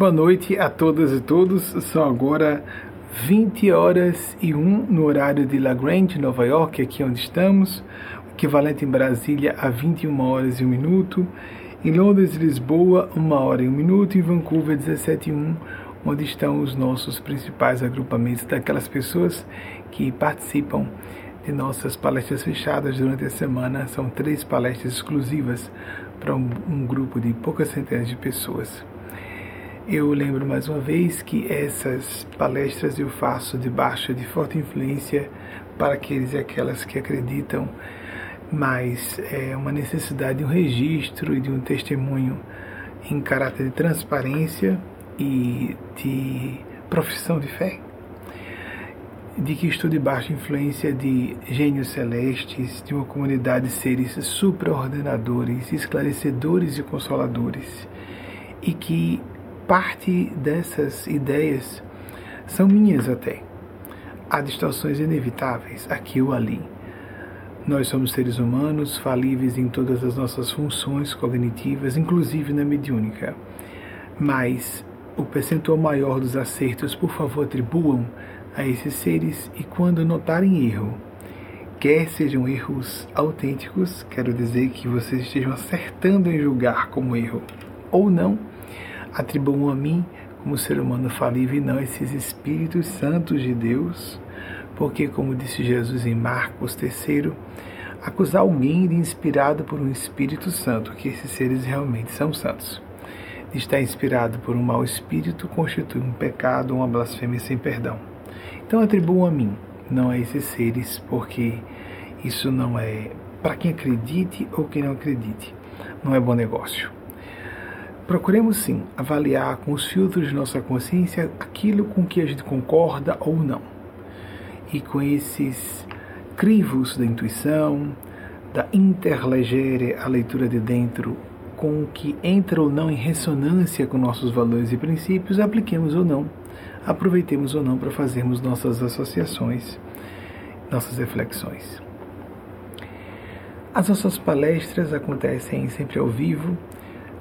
Boa noite a todas e todos. São agora 20 horas e 1 no horário de La Grande, Nova York, aqui onde estamos. Equivalente em Brasília a 21 horas e 1 minuto. Em Londres e Lisboa, 1 hora e 1 minuto. Em Vancouver, 17 e 1, onde estão os nossos principais agrupamentos daquelas pessoas que participam de nossas palestras fechadas durante a semana. São três palestras exclusivas para um, um grupo de poucas centenas de pessoas. Eu lembro mais uma vez que essas palestras eu faço debaixo de forte influência para aqueles e aquelas que acreditam, mas é uma necessidade de um registro e de um testemunho em caráter de transparência e de profissão de fé, de que estou debaixo influência de gênios celestes, de uma comunidade de seres supraordenadores, esclarecedores e consoladores, e que parte dessas ideias são minhas até. Há distorções inevitáveis aqui ou ali. Nós somos seres humanos, falíveis em todas as nossas funções cognitivas, inclusive na mediúnica. Mas o percentual maior dos acertos, por favor, atribuam a esses seres e quando notarem erro, quer sejam erros autênticos, quero dizer que vocês estejam acertando em julgar como erro, ou não, atribuam a mim como ser humano falível e não esses Espíritos Santos de Deus, porque, como disse Jesus em Marcos 3, acusar alguém de inspirado por um Espírito Santo, que esses seres realmente são santos. De estar inspirado por um mau espírito constitui um pecado, uma blasfêmia sem perdão. Então atribuam a mim, não a esses seres, porque isso não é para quem acredite ou quem não acredite. Não é bom negócio. Procuremos sim avaliar com os filtros de nossa consciência aquilo com que a gente concorda ou não. E com esses crivos da intuição, da interlegere, a leitura de dentro, com o que entra ou não em ressonância com nossos valores e princípios, apliquemos ou não, aproveitemos ou não para fazermos nossas associações, nossas reflexões. As nossas palestras acontecem sempre ao vivo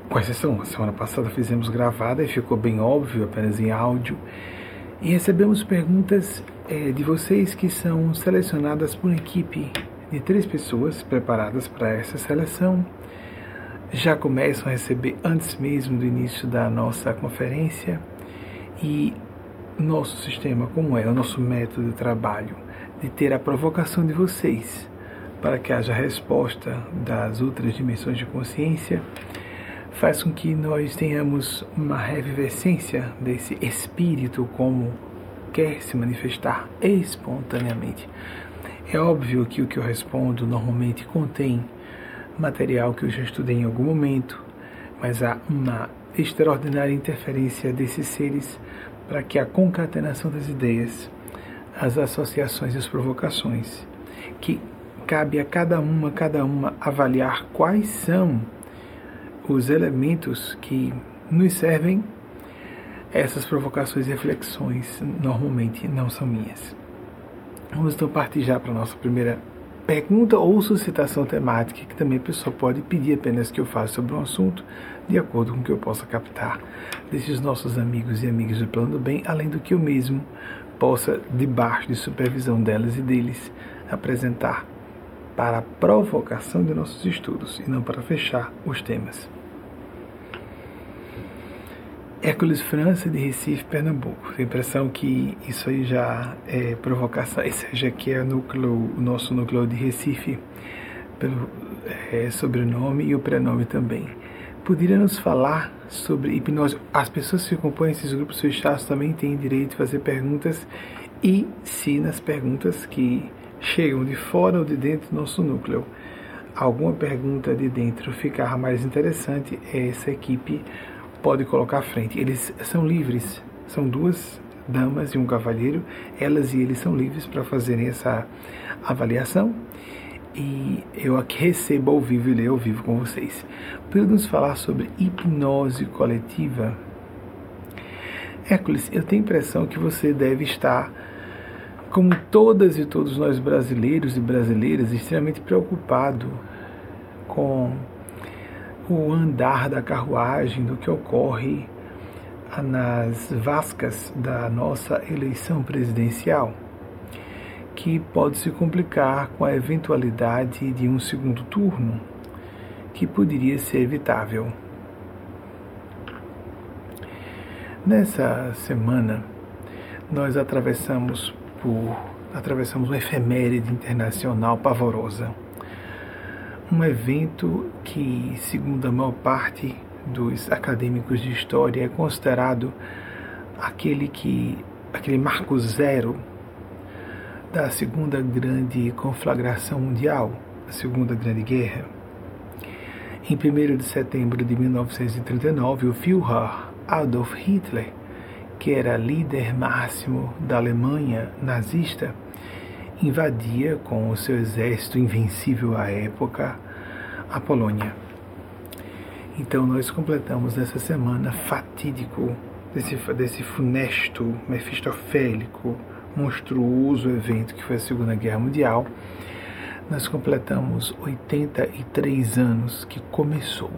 com exceção, semana passada fizemos gravada e ficou bem óbvio, apenas em áudio. E recebemos perguntas é, de vocês que são selecionadas por equipe de três pessoas preparadas para essa seleção. Já começam a receber antes mesmo do início da nossa conferência. E nosso sistema, como é o nosso método de trabalho, de ter a provocação de vocês para que haja resposta das outras dimensões de consciência faz com que nós tenhamos uma revivescência desse espírito como quer se manifestar espontaneamente. É óbvio que o que eu respondo normalmente contém material que eu já estudei em algum momento, mas há uma extraordinária interferência desses seres para que a concatenação das ideias, as associações e as provocações, que cabe a cada uma, cada uma avaliar quais são os elementos que nos servem, essas provocações e reflexões normalmente não são minhas. Vamos então partir já para a nossa primeira pergunta ou suscitação temática, que também a pessoa pode pedir apenas que eu faça sobre um assunto, de acordo com o que eu possa captar desses nossos amigos e amigas do plano do bem, além do que eu mesmo possa, debaixo de supervisão delas e deles, apresentar para a provocação de nossos estudos e não para fechar os temas. Hércules França de Recife, Pernambuco. Tenho a impressão que isso aí já é provocação, já aqui é o, núcleo, o nosso núcleo de Recife, pelo é, sobrenome e o prenome também. Poderia nos falar sobre hipnose? As pessoas que compõem esses grupos fechados também têm direito de fazer perguntas e se nas perguntas que chegam de fora ou de dentro do nosso núcleo alguma pergunta de dentro ficar mais interessante, essa equipe pode colocar à frente. Eles são livres, são duas damas e um cavalheiro, elas e eles são livres para fazerem essa avaliação e eu aqui recebo ao vivo e leio ao vivo com vocês. Podemos falar sobre hipnose coletiva? Hércules, eu tenho a impressão que você deve estar, como todas e todos nós brasileiros e brasileiras, extremamente preocupado com o andar da carruagem, do que ocorre nas vascas da nossa eleição presidencial, que pode se complicar com a eventualidade de um segundo turno, que poderia ser evitável. Nessa semana, nós atravessamos por atravessamos uma efeméride internacional pavorosa. Um evento que, segundo a maior parte dos acadêmicos de história, é considerado aquele que aquele marco zero da segunda grande conflagração mundial, a Segunda Grande Guerra. Em 1 de setembro de 1939, o Führer Adolf Hitler que era líder máximo da Alemanha nazista, invadia com o seu exército invencível à época a Polônia. Então nós completamos nessa semana fatídico desse, desse funesto, mefistofélico, monstruoso evento que foi a Segunda Guerra Mundial. Nós completamos 83 anos que começou.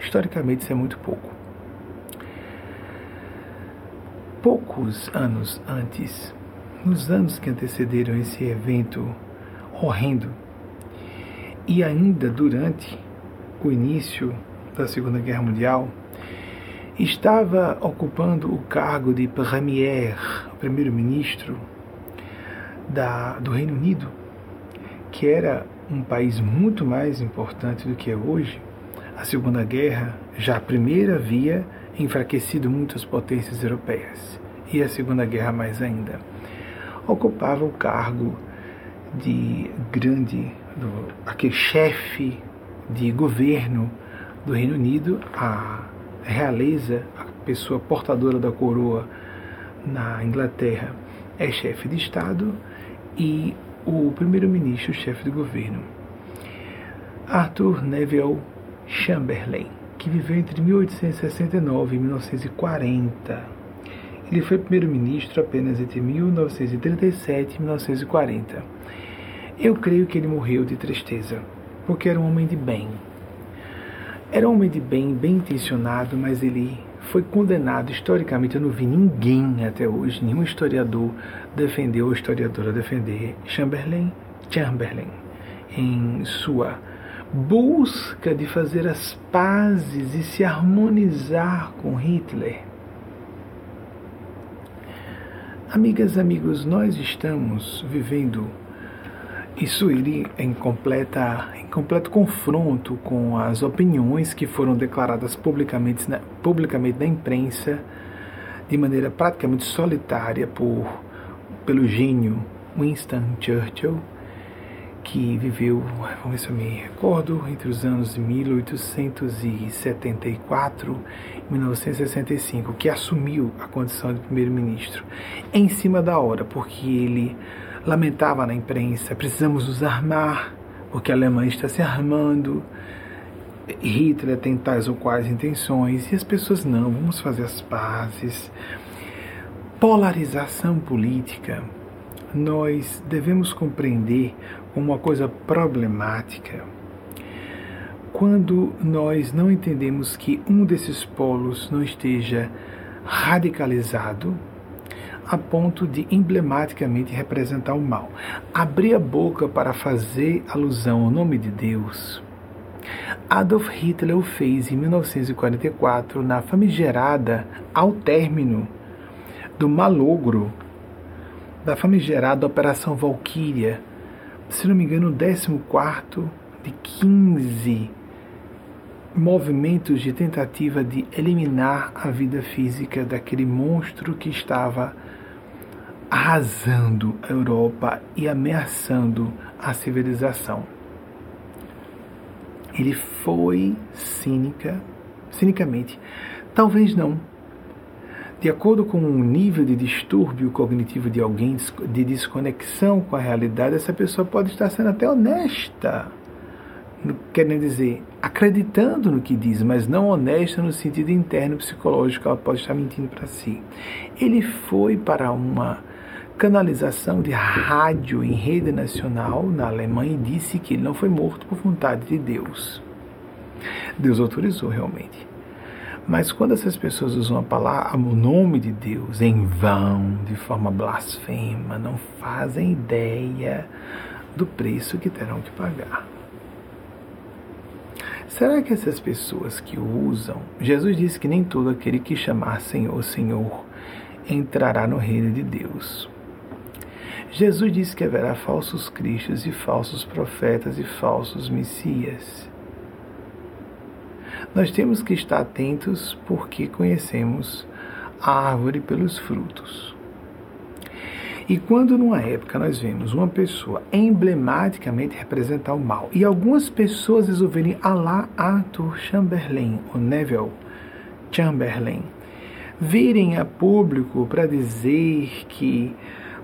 Historicamente isso é muito pouco. poucos anos antes, nos anos que antecederam esse evento horrendo, e ainda durante o início da Segunda Guerra Mundial, estava ocupando o cargo de Premier, primeiro-ministro do Reino Unido, que era um país muito mais importante do que é hoje. A Segunda Guerra, já a primeira, havia enfraquecido muitas potências europeias, e a Segunda Guerra mais ainda. Ocupava o cargo de grande, do, aquele chefe de governo do Reino Unido, a realeza, a pessoa portadora da coroa na Inglaterra, é chefe de Estado e o primeiro-ministro, chefe de governo. Arthur Neville Chamberlain que viveu entre 1869 e 1940. Ele foi primeiro-ministro apenas entre 1937 e 1940. Eu creio que ele morreu de tristeza, porque era um homem de bem. Era um homem de bem, bem intencionado, mas ele foi condenado historicamente. Eu não vi ninguém até hoje, nenhum historiador defendeu ou historiadora defender Chamberlain, Chamberlain em sua busca de fazer as pazes e se harmonizar com Hitler. Amigas, amigos, nós estamos vivendo isso ele em completa em completo confronto com as opiniões que foram declaradas publicamente na, publicamente na imprensa de maneira praticamente solitária por pelo gênio Winston Churchill que viveu, vamos ver se eu me recordo, entre os anos 1874 e 1965, que assumiu a condição de primeiro-ministro em cima da hora, porque ele lamentava na imprensa: precisamos nos armar, porque a Alemanha está se armando. Hitler tem tais ou quais intenções, e as pessoas não, vamos fazer as pazes. Polarização política. Nós devemos compreender uma coisa problemática quando nós não entendemos que um desses polos não esteja radicalizado a ponto de emblematicamente representar o mal. Abrir a boca para fazer alusão ao nome de Deus. Adolf Hitler o fez em 1944 na famigerada, ao término do malogro da famigerada Operação Valkyria, se não me engano, o 14 de 15 movimentos de tentativa de eliminar a vida física daquele monstro que estava arrasando a Europa e ameaçando a civilização. Ele foi cínica, cinicamente, talvez não, de acordo com o nível de distúrbio cognitivo de alguém, de desconexão com a realidade, essa pessoa pode estar sendo até honesta, querendo dizer, acreditando no que diz, mas não honesta no sentido interno psicológico, ela pode estar mentindo para si. Ele foi para uma canalização de rádio em rede nacional na Alemanha e disse que ele não foi morto por vontade de Deus. Deus autorizou realmente. Mas quando essas pessoas usam a palavra, o nome de Deus em vão, de forma blasfema, não fazem ideia do preço que terão que pagar. Será que essas pessoas que usam, Jesus disse que nem todo aquele que chamar Senhor, Senhor, entrará no reino de Deus. Jesus disse que haverá falsos cristos e falsos profetas e falsos messias. Nós temos que estar atentos porque conhecemos a árvore pelos frutos. E quando numa época nós vemos uma pessoa emblematicamente representar o mal e algumas pessoas resolverem alá Arthur Chamberlain, ou Neville Chamberlain, virem a público para dizer que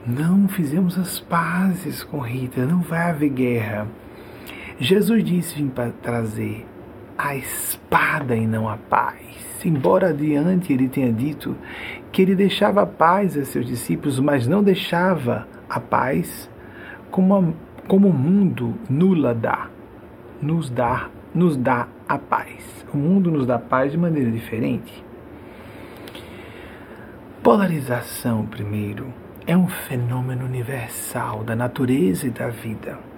não fizemos as pazes com Rita, não vai haver guerra. Jesus disse vir para trazer a espada e não a paz. Embora adiante ele tenha dito que ele deixava a paz a seus discípulos, mas não deixava a paz como, a, como o mundo nula dá, nos dá, nos dá a paz. O mundo nos dá paz de maneira diferente. Polarização, primeiro, é um fenômeno universal da natureza e da vida.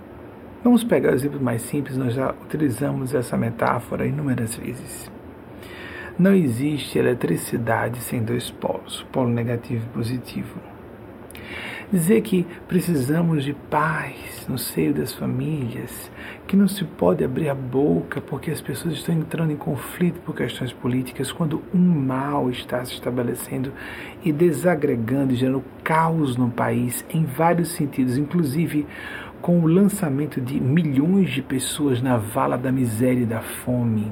Vamos pegar o exemplo mais simples, nós já utilizamos essa metáfora inúmeras vezes. Não existe eletricidade sem dois polos, polo negativo e positivo. Dizer que precisamos de paz no seio das famílias, que não se pode abrir a boca porque as pessoas estão entrando em conflito por questões políticas, quando um mal está se estabelecendo e desagregando e gerando caos no país em vários sentidos, inclusive com o lançamento de milhões de pessoas na vala da miséria e da fome.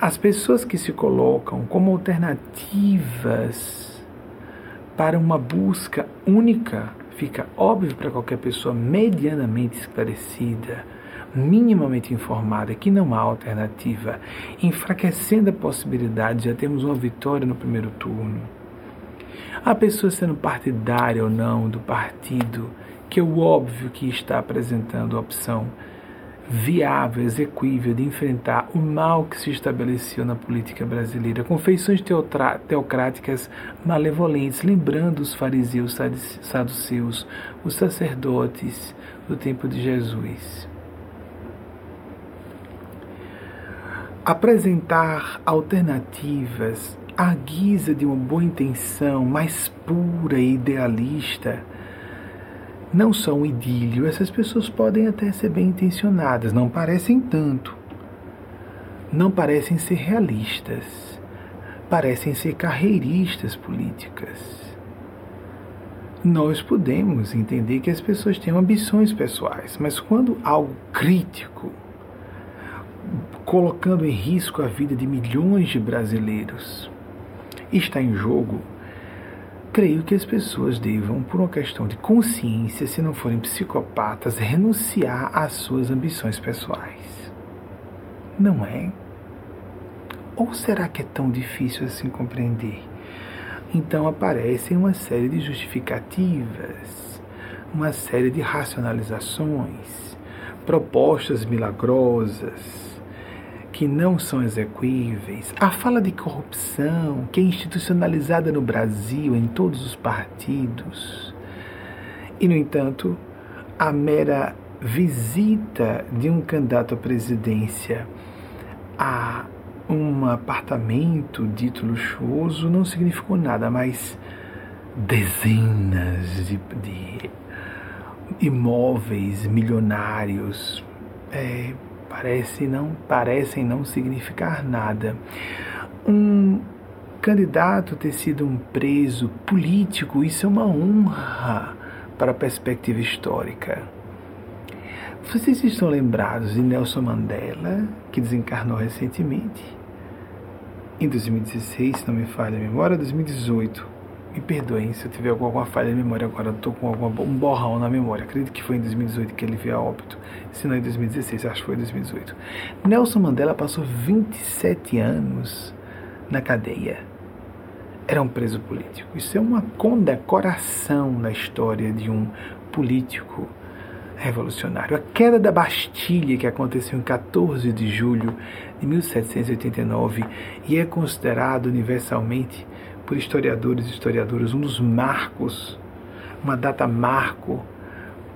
As pessoas que se colocam como alternativas para uma busca única, fica óbvio para qualquer pessoa medianamente esclarecida, minimamente informada que não há alternativa, enfraquecendo a possibilidade de já termos uma vitória no primeiro turno. A pessoa sendo partidária ou não do partido, que é o óbvio que está apresentando a opção viável, execuível de enfrentar o mal que se estabeleceu na política brasileira, com feições teocráticas malevolentes, lembrando os fariseus, saduceus, os sacerdotes do tempo de Jesus. Apresentar alternativas à guisa de uma boa intenção mais pura e idealista não são idílio. Essas pessoas podem até ser bem intencionadas, não parecem tanto. Não parecem ser realistas. Parecem ser carreiristas políticas. Nós podemos entender que as pessoas têm ambições pessoais, mas quando algo crítico, colocando em risco a vida de milhões de brasileiros, está em jogo, creio que as pessoas devam, por uma questão de consciência, se não forem psicopatas, renunciar às suas ambições pessoais. Não é? Ou será que é tão difícil assim compreender? Então aparecem uma série de justificativas, uma série de racionalizações, propostas milagrosas, que não são execuíveis, a fala de corrupção que é institucionalizada no Brasil em todos os partidos. E, no entanto, a mera visita de um candidato à presidência a um apartamento dito luxuoso não significou nada, mas dezenas de, de imóveis milionários. É, parece não, parecem não significar nada. Um candidato ter sido um preso político, isso é uma honra para a perspectiva histórica. Vocês estão lembrados de Nelson Mandela, que desencarnou recentemente? Em 2016, se não me falha a memória, 2018 me perdoem se eu tiver alguma falha de memória agora, eu estou com alguma, um borrão na memória. Acredito que foi em 2018 que ele veio a óbito, se não em 2016, acho que foi em 2018. Nelson Mandela passou 27 anos na cadeia. Era um preso político. Isso é uma condecoração na história de um político revolucionário. A queda da Bastilha, que aconteceu em 14 de julho de 1789 e é considerado universalmente por historiadores e historiadoras um dos marcos, uma data marco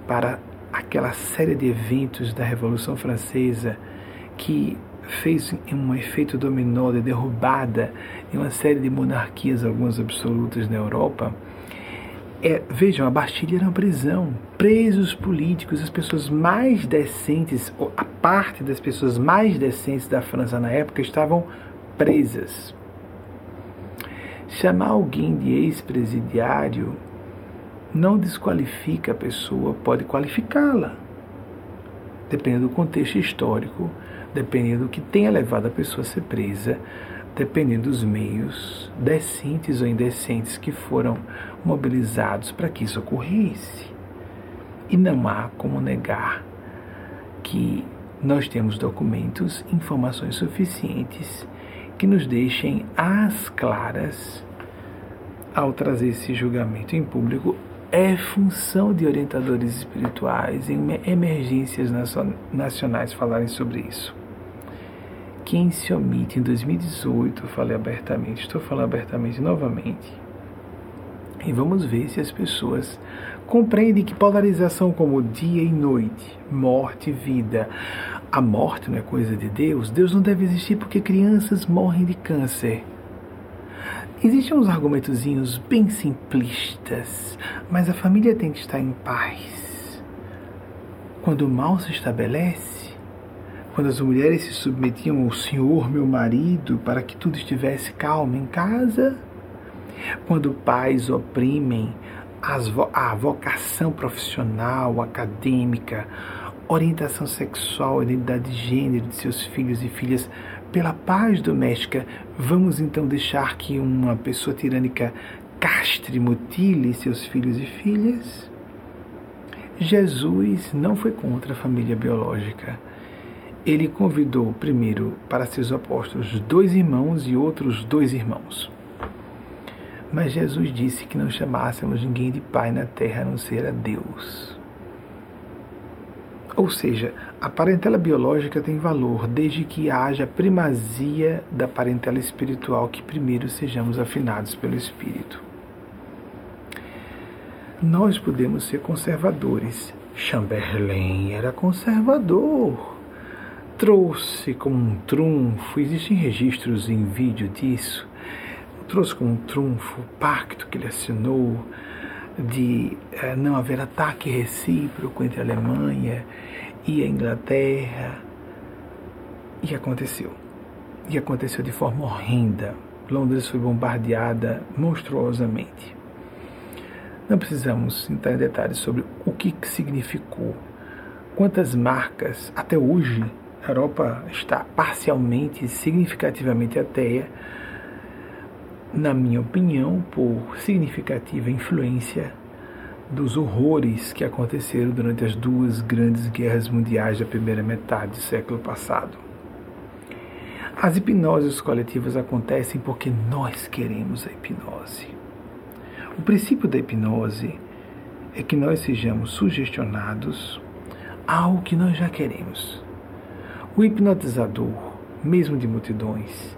para aquela série de eventos da Revolução Francesa que fez um efeito dominó de derrubada de uma série de monarquias, algumas absolutas na Europa. É, vejam, a Bastilha era uma prisão. Presos políticos, as pessoas mais decentes, ou a parte das pessoas mais decentes da França na época estavam presas. Chamar alguém de ex-presidiário não desqualifica a pessoa, pode qualificá-la. Dependendo do contexto histórico, dependendo do que tenha levado a pessoa a ser presa, dependendo dos meios decentes ou indecentes que foram mobilizados para que isso ocorresse. E não há como negar que nós temos documentos, informações suficientes que nos deixem às claras, ao trazer esse julgamento em público, é função de orientadores espirituais em emergências nacionais falarem sobre isso. Quem se omite em 2018, eu falei abertamente, estou falando abertamente novamente. E vamos ver se as pessoas compreendem que polarização como dia e noite, morte e vida. A morte não é coisa de Deus. Deus não deve existir porque crianças morrem de câncer. Existem uns argumentozinhos bem simplistas, mas a família tem que estar em paz. Quando o mal se estabelece, quando as mulheres se submetiam ao Senhor, meu marido, para que tudo estivesse calmo em casa, quando pais oprimem vo a vocação profissional, acadêmica, orientação sexual, identidade de gênero de seus filhos e filhas, pela paz doméstica, vamos então deixar que uma pessoa tirânica castre, mutile seus filhos e filhas? Jesus não foi contra a família biológica. Ele convidou primeiro para seus apóstolos dois irmãos e outros dois irmãos. Mas Jesus disse que não chamássemos ninguém de pai na terra a não ser a Deus. Ou seja, a parentela biológica tem valor desde que haja primazia da parentela espiritual, que primeiro sejamos afinados pelo Espírito. Nós podemos ser conservadores. Chamberlain era conservador. Trouxe como um trunfo, existem registros em vídeo disso, trouxe como trunfo o pacto que ele assinou de eh, não haver ataque recíproco entre a Alemanha e a Inglaterra. E aconteceu. E aconteceu de forma horrenda. Londres foi bombardeada monstruosamente. Não precisamos entrar em detalhes sobre o que significou, quantas marcas, até hoje, a Europa está parcialmente, significativamente ateia, na minha opinião, por significativa influência dos horrores que aconteceram durante as duas grandes guerras mundiais da primeira metade do século passado. As hipnoses coletivas acontecem porque nós queremos a hipnose. O princípio da hipnose é que nós sejamos sugestionados ao que nós já queremos. O hipnotizador, mesmo de multidões,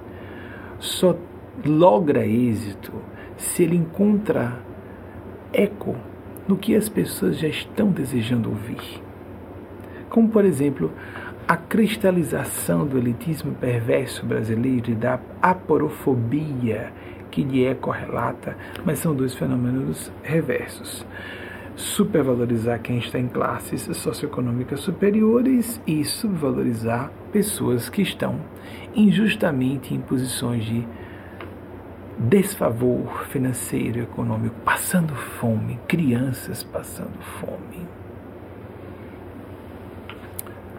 só logra êxito se ele encontra eco no que as pessoas já estão desejando ouvir. Como, por exemplo, a cristalização do elitismo perverso brasileiro e da aporofobia que lhe é correlata, mas são dois fenômenos reversos. Supervalorizar quem está em classes socioeconômicas superiores e subvalorizar pessoas que estão injustamente em posições de desfavor financeiro e econômico, passando fome, crianças passando fome.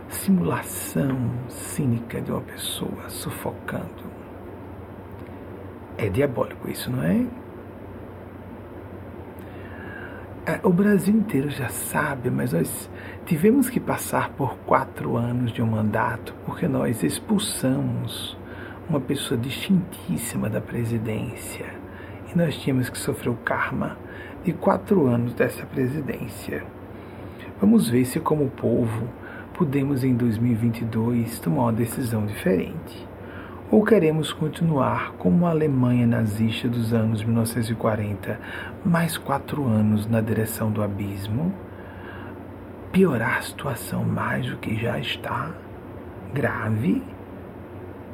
Simulação cínica de uma pessoa sufocando. É diabólico isso, não é? é? O Brasil inteiro já sabe, mas nós tivemos que passar por quatro anos de um mandato porque nós expulsamos uma pessoa distintíssima da presidência. E nós tínhamos que sofrer o karma de quatro anos dessa presidência. Vamos ver se, como povo, podemos em 2022 tomar uma decisão diferente. Ou queremos continuar como a Alemanha nazista dos anos 1940, mais quatro anos na direção do abismo? Piorar a situação mais do que já está grave?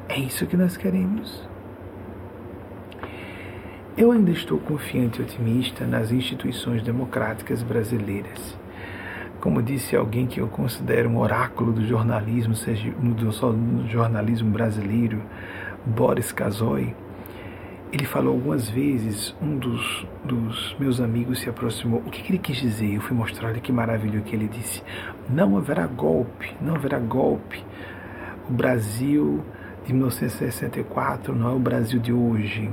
É isso que nós queremos? Eu ainda estou confiante e otimista nas instituições democráticas brasileiras. Como disse alguém que eu considero um oráculo do jornalismo, do jornalismo brasileiro, Boris Kazoy, ele falou algumas vezes, um dos, dos meus amigos se aproximou. O que, que ele quis dizer? Eu fui mostrar lhe que maravilha que ele disse. Não haverá golpe, não haverá golpe. O Brasil de 1964 não é o Brasil de hoje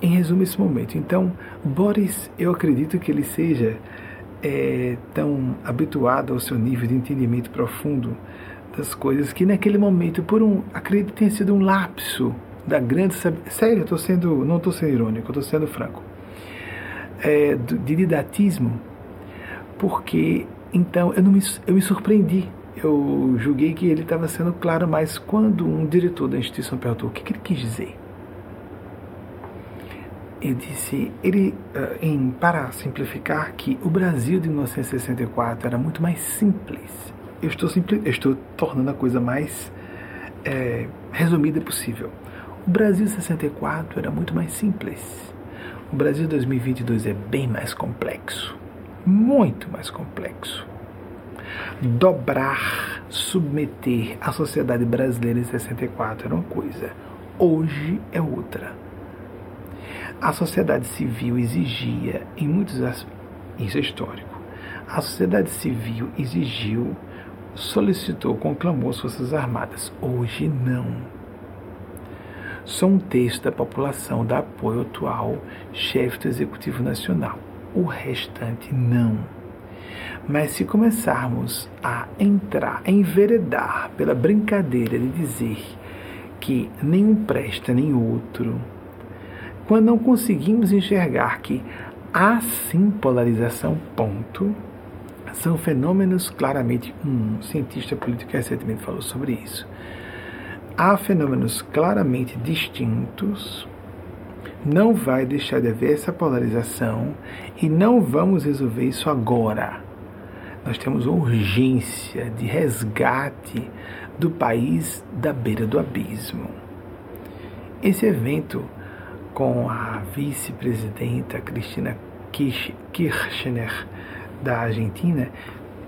em resumo, esse momento. Então, Boris, eu acredito que ele seja é, tão habituado ao seu nível de entendimento profundo das coisas que naquele momento, por um, acredito tenha sido um lapso da grande sério, eu sendo, não estou sendo irônico, estou sendo franco, é, de didatismo, porque então eu não me, eu me surpreendi. Eu julguei que ele estava sendo claro, mas quando um diretor da instituição perguntou o que, que ele quis dizer, eu disse, ele, eh, em, para simplificar, que o Brasil de 1964 era muito mais simples. Eu estou, simpli, eu estou tornando a coisa mais é, resumida possível. O Brasil de 64 era muito mais simples. O Brasil de 2022 é bem mais complexo. Muito mais complexo. Dobrar, submeter a sociedade brasileira em 64 era uma coisa. Hoje é outra a sociedade civil exigia, em muitos aspectos, isso é histórico, a sociedade civil exigiu, solicitou, conclamou as Forças Armadas. Hoje não. Só um terço da população dá apoio ao atual chefe do Executivo Nacional. O restante não. Mas se começarmos a entrar, a enveredar pela brincadeira de dizer que nenhum presta nem outro, quando não conseguimos enxergar que há sim polarização, ponto, são fenômenos claramente. Um cientista político recentemente falou sobre isso. Há fenômenos claramente distintos, não vai deixar de haver essa polarização e não vamos resolver isso agora. Nós temos urgência de resgate do país da beira do abismo. Esse evento com a vice-presidenta Cristina Kirchner da Argentina,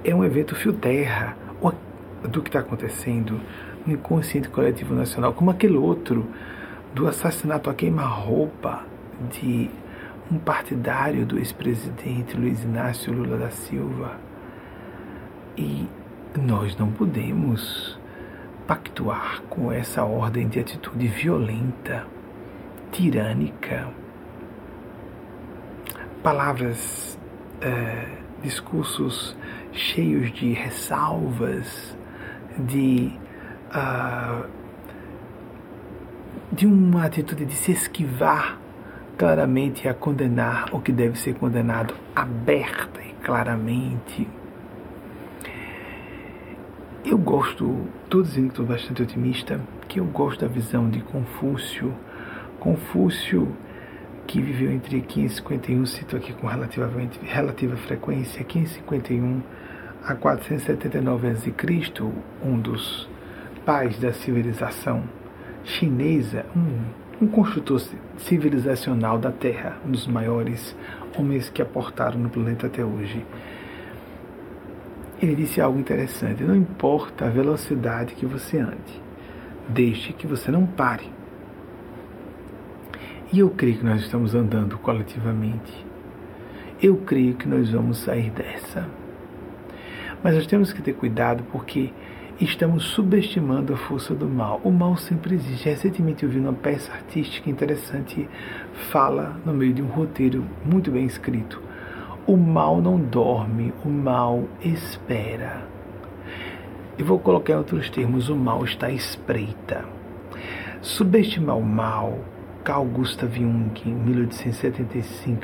é um evento fio terra do que está acontecendo no inconsciente coletivo nacional, como aquele outro do assassinato a queima-roupa de um partidário do ex-presidente Luiz Inácio Lula da Silva. E nós não podemos pactuar com essa ordem de atitude violenta tirânica, palavras, é, discursos cheios de ressalvas, de, uh, de uma atitude de se esquivar claramente a condenar o que deve ser condenado aberta e claramente. Eu gosto, estou dizendo que estou bastante otimista, que eu gosto da visão de Confúcio Confúcio, que viveu entre 551, cito aqui com relativamente, relativa frequência, 551 a 479 a.C., um dos pais da civilização chinesa, um, um construtor civilizacional da Terra, um dos maiores homens que aportaram no planeta até hoje. Ele disse algo interessante: não importa a velocidade que você ande, desde que você não pare. E eu creio que nós estamos andando coletivamente. Eu creio que nós vamos sair dessa. Mas nós temos que ter cuidado porque estamos subestimando a força do mal. O mal sempre existe. Recentemente eu vi uma peça artística interessante, fala no meio de um roteiro muito bem escrito. O mal não dorme, o mal espera. Eu vou colocar em outros termos: o mal está à espreita. Subestimar o mal Carl Gustav Jung, em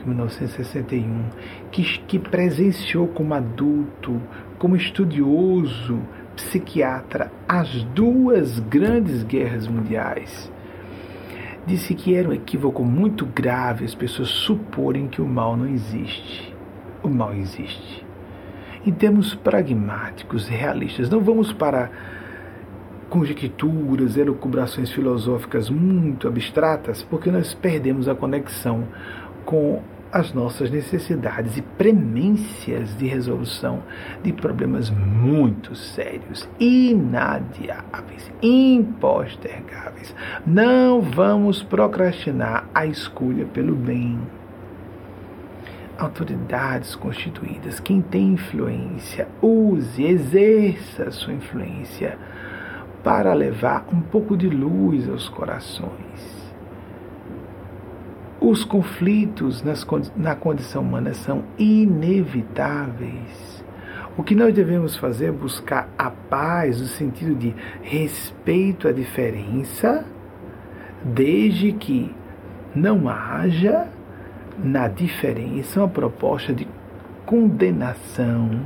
1875-1961, que, que presenciou como adulto, como estudioso, psiquiatra, as duas grandes guerras mundiais, disse que era um equívoco muito grave as pessoas suporem que o mal não existe. O mal existe. Em termos pragmáticos, realistas, não vamos para conjecturas, elucubrações filosóficas muito abstratas, porque nós perdemos a conexão com as nossas necessidades e premências de resolução de problemas muito sérios, inadiáveis, impostergáveis. Não vamos procrastinar a escolha pelo bem. Autoridades constituídas, quem tem influência, use, exerça a sua influência para levar um pouco de luz aos corações os conflitos nas, na condição humana são inevitáveis. O que nós devemos fazer é buscar a paz no sentido de respeito à diferença, desde que não haja na diferença uma proposta de condenação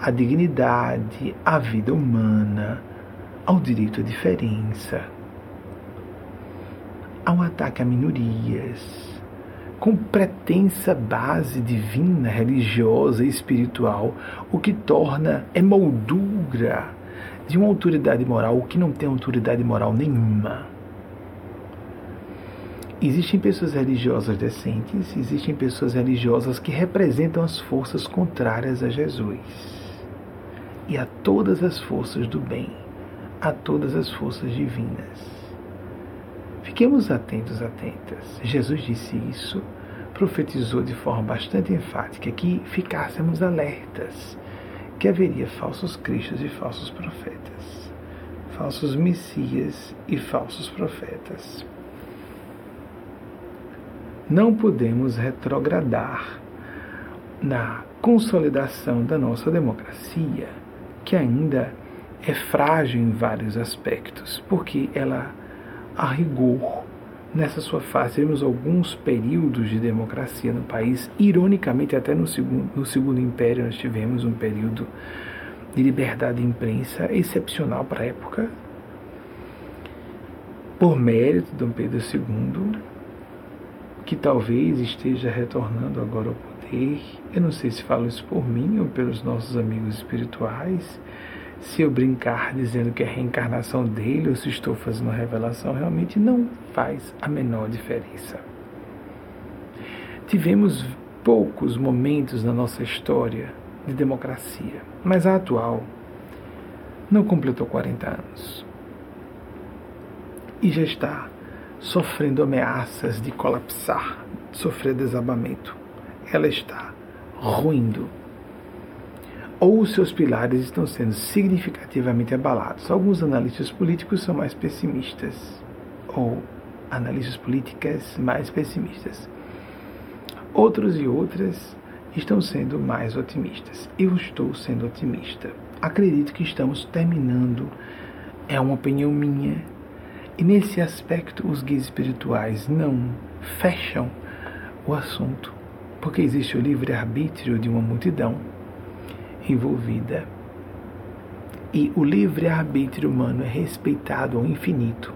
à dignidade, à vida humana, ao direito à diferença a um ataque a minorias, com pretensa base divina, religiosa e espiritual, o que torna é moldura de uma autoridade moral o que não tem autoridade moral nenhuma. Existem pessoas religiosas decentes, existem pessoas religiosas que representam as forças contrárias a Jesus e a todas as forças do bem, a todas as forças divinas. Fiquemos atentos, atentas. Jesus disse isso, profetizou de forma bastante enfática que ficássemos alertas que haveria falsos cristos e falsos profetas, falsos messias e falsos profetas. Não podemos retrogradar na consolidação da nossa democracia, que ainda é frágil em vários aspectos, porque ela a rigor. Nessa sua fase, tivemos alguns períodos de democracia no país. Ironicamente, até no segundo, no segundo Império, nós tivemos um período de liberdade de imprensa excepcional para a época, por mérito de Dom Pedro II, que talvez esteja retornando agora ao poder. Eu não sei se falo isso por mim ou pelos nossos amigos espirituais se eu brincar dizendo que é a reencarnação dele ou se estou fazendo uma revelação, realmente não faz a menor diferença. Tivemos poucos momentos na nossa história de democracia, mas a atual não completou 40 anos e já está sofrendo ameaças de colapsar, de sofrer desabamento. Ela está ruindo ou os seus pilares estão sendo significativamente abalados. Alguns analistas políticos são mais pessimistas, ou analistas políticas mais pessimistas. Outros e outras estão sendo mais otimistas. Eu estou sendo otimista. Acredito que estamos terminando, é uma opinião minha, e nesse aspecto os guias espirituais não fecham o assunto, porque existe o livre-arbítrio de uma multidão envolvida. E o livre-arbítrio humano é respeitado ao infinito,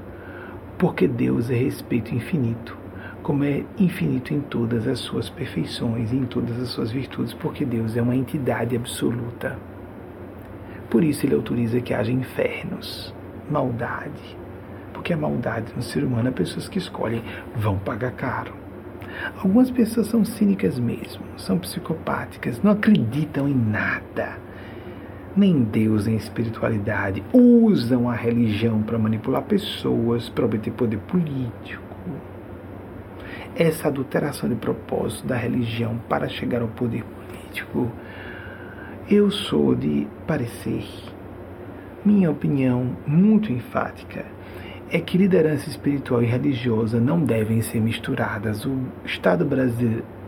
porque Deus é respeito infinito, como é infinito em todas as suas perfeições, em todas as suas virtudes, porque Deus é uma entidade absoluta. Por isso ele autoriza que haja infernos, maldade, porque a maldade no ser humano é pessoas que escolhem vão pagar caro. Algumas pessoas são cínicas mesmo, são psicopáticas, não acreditam em nada, nem Deus, nem espiritualidade. Usam a religião para manipular pessoas, para obter poder político. Essa adulteração de propósito da religião para chegar ao poder político. Eu sou de parecer, minha opinião muito enfática é que liderança espiritual e religiosa não devem ser misturadas. O Estado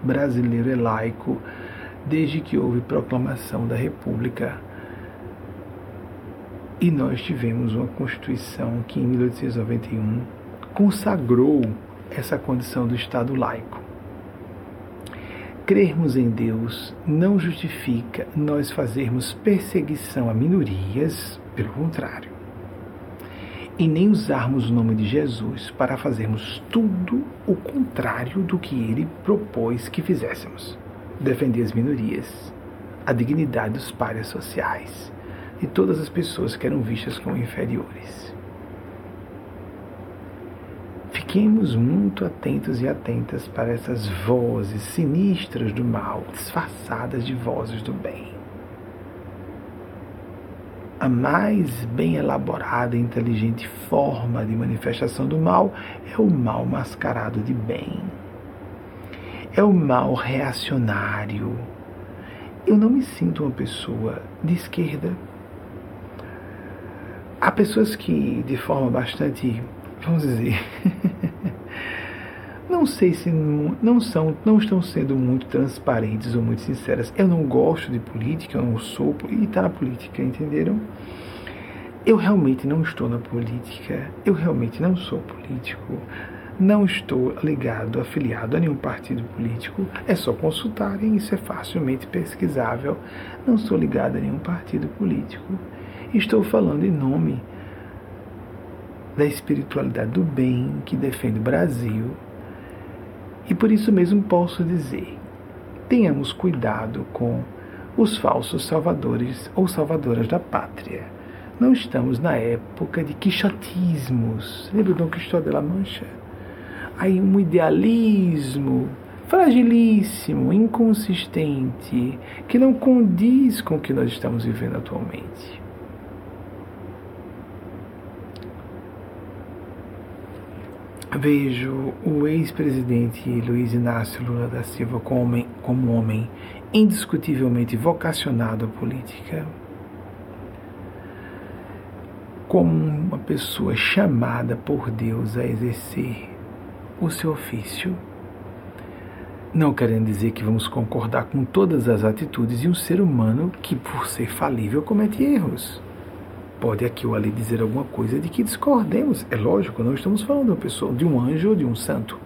brasileiro é laico desde que houve proclamação da República. E nós tivemos uma Constituição que, em 1891, consagrou essa condição do Estado laico. Crermos em Deus não justifica nós fazermos perseguição a minorias, pelo contrário. E nem usarmos o nome de Jesus para fazermos tudo o contrário do que ele propôs que fizéssemos. Defender as minorias, a dignidade dos pares sociais e todas as pessoas que eram vistas como inferiores. Fiquemos muito atentos e atentas para essas vozes sinistras do mal, disfarçadas de vozes do bem. A mais bem elaborada e inteligente forma de manifestação do mal é o mal mascarado de bem. É o mal reacionário. Eu não me sinto uma pessoa de esquerda. Há pessoas que, de forma bastante vamos dizer, não sei se não são, não estão sendo muito transparentes ou muito sinceras. Eu não gosto de política, eu não sou e está na política, entenderam? Eu realmente não estou na política, eu realmente não sou político, não estou ligado, afiliado a nenhum partido político. É só consultarem, isso é facilmente pesquisável. Não sou ligado a nenhum partido político. Estou falando em nome da espiritualidade do bem que defende o Brasil. E por isso mesmo posso dizer: tenhamos cuidado com os falsos salvadores ou salvadoras da pátria. Não estamos na época de quixotismos. Lembra Dom Cristóvão de la Mancha? Aí um idealismo fragilíssimo, inconsistente, que não condiz com o que nós estamos vivendo atualmente. Vejo o ex-presidente Luiz Inácio Lula da Silva como homem, como homem indiscutivelmente vocacionado à política, como uma pessoa chamada por Deus a exercer o seu ofício. Não querendo dizer que vamos concordar com todas as atitudes de um ser humano que, por ser falível, comete erros pode aqui ou ali dizer alguma coisa de que discordemos. É lógico, não estamos falando de uma pessoa, de um anjo ou de um santo.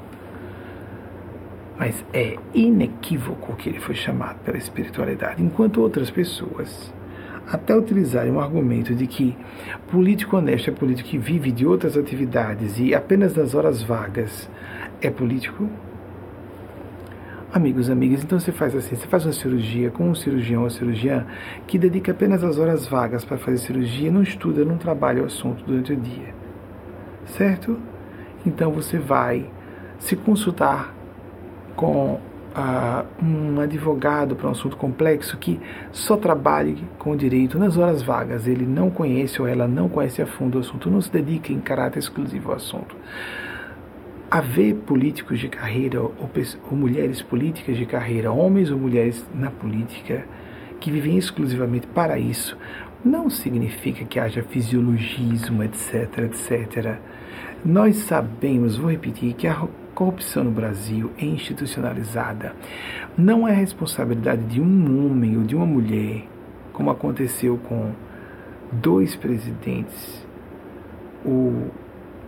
Mas é inequívoco que ele foi chamado pela espiritualidade, enquanto outras pessoas até utilizarem um argumento de que político honesto é político que vive de outras atividades e apenas nas horas vagas é político, Amigos, amigas, então você faz assim, você faz uma cirurgia com um cirurgião ou cirurgiã que dedica apenas as horas vagas para fazer cirurgia, não estuda, não trabalha o assunto durante o dia. Certo? Então você vai se consultar com ah, um advogado para um assunto complexo que só trabalhe com o direito nas horas vagas. Ele não conhece ou ela não conhece a fundo o assunto, não se dedica em caráter exclusivo ao assunto haver políticos de carreira ou, ou, mulheres políticas de carreira, homens ou mulheres na política, que vivem exclusivamente para isso, não significa que haja fisiologismo, etc, etc. Nós sabemos, vou repetir, que a corrupção no Brasil é institucionalizada. Não é responsabilidade de um homem ou de uma mulher, como aconteceu com dois presidentes. O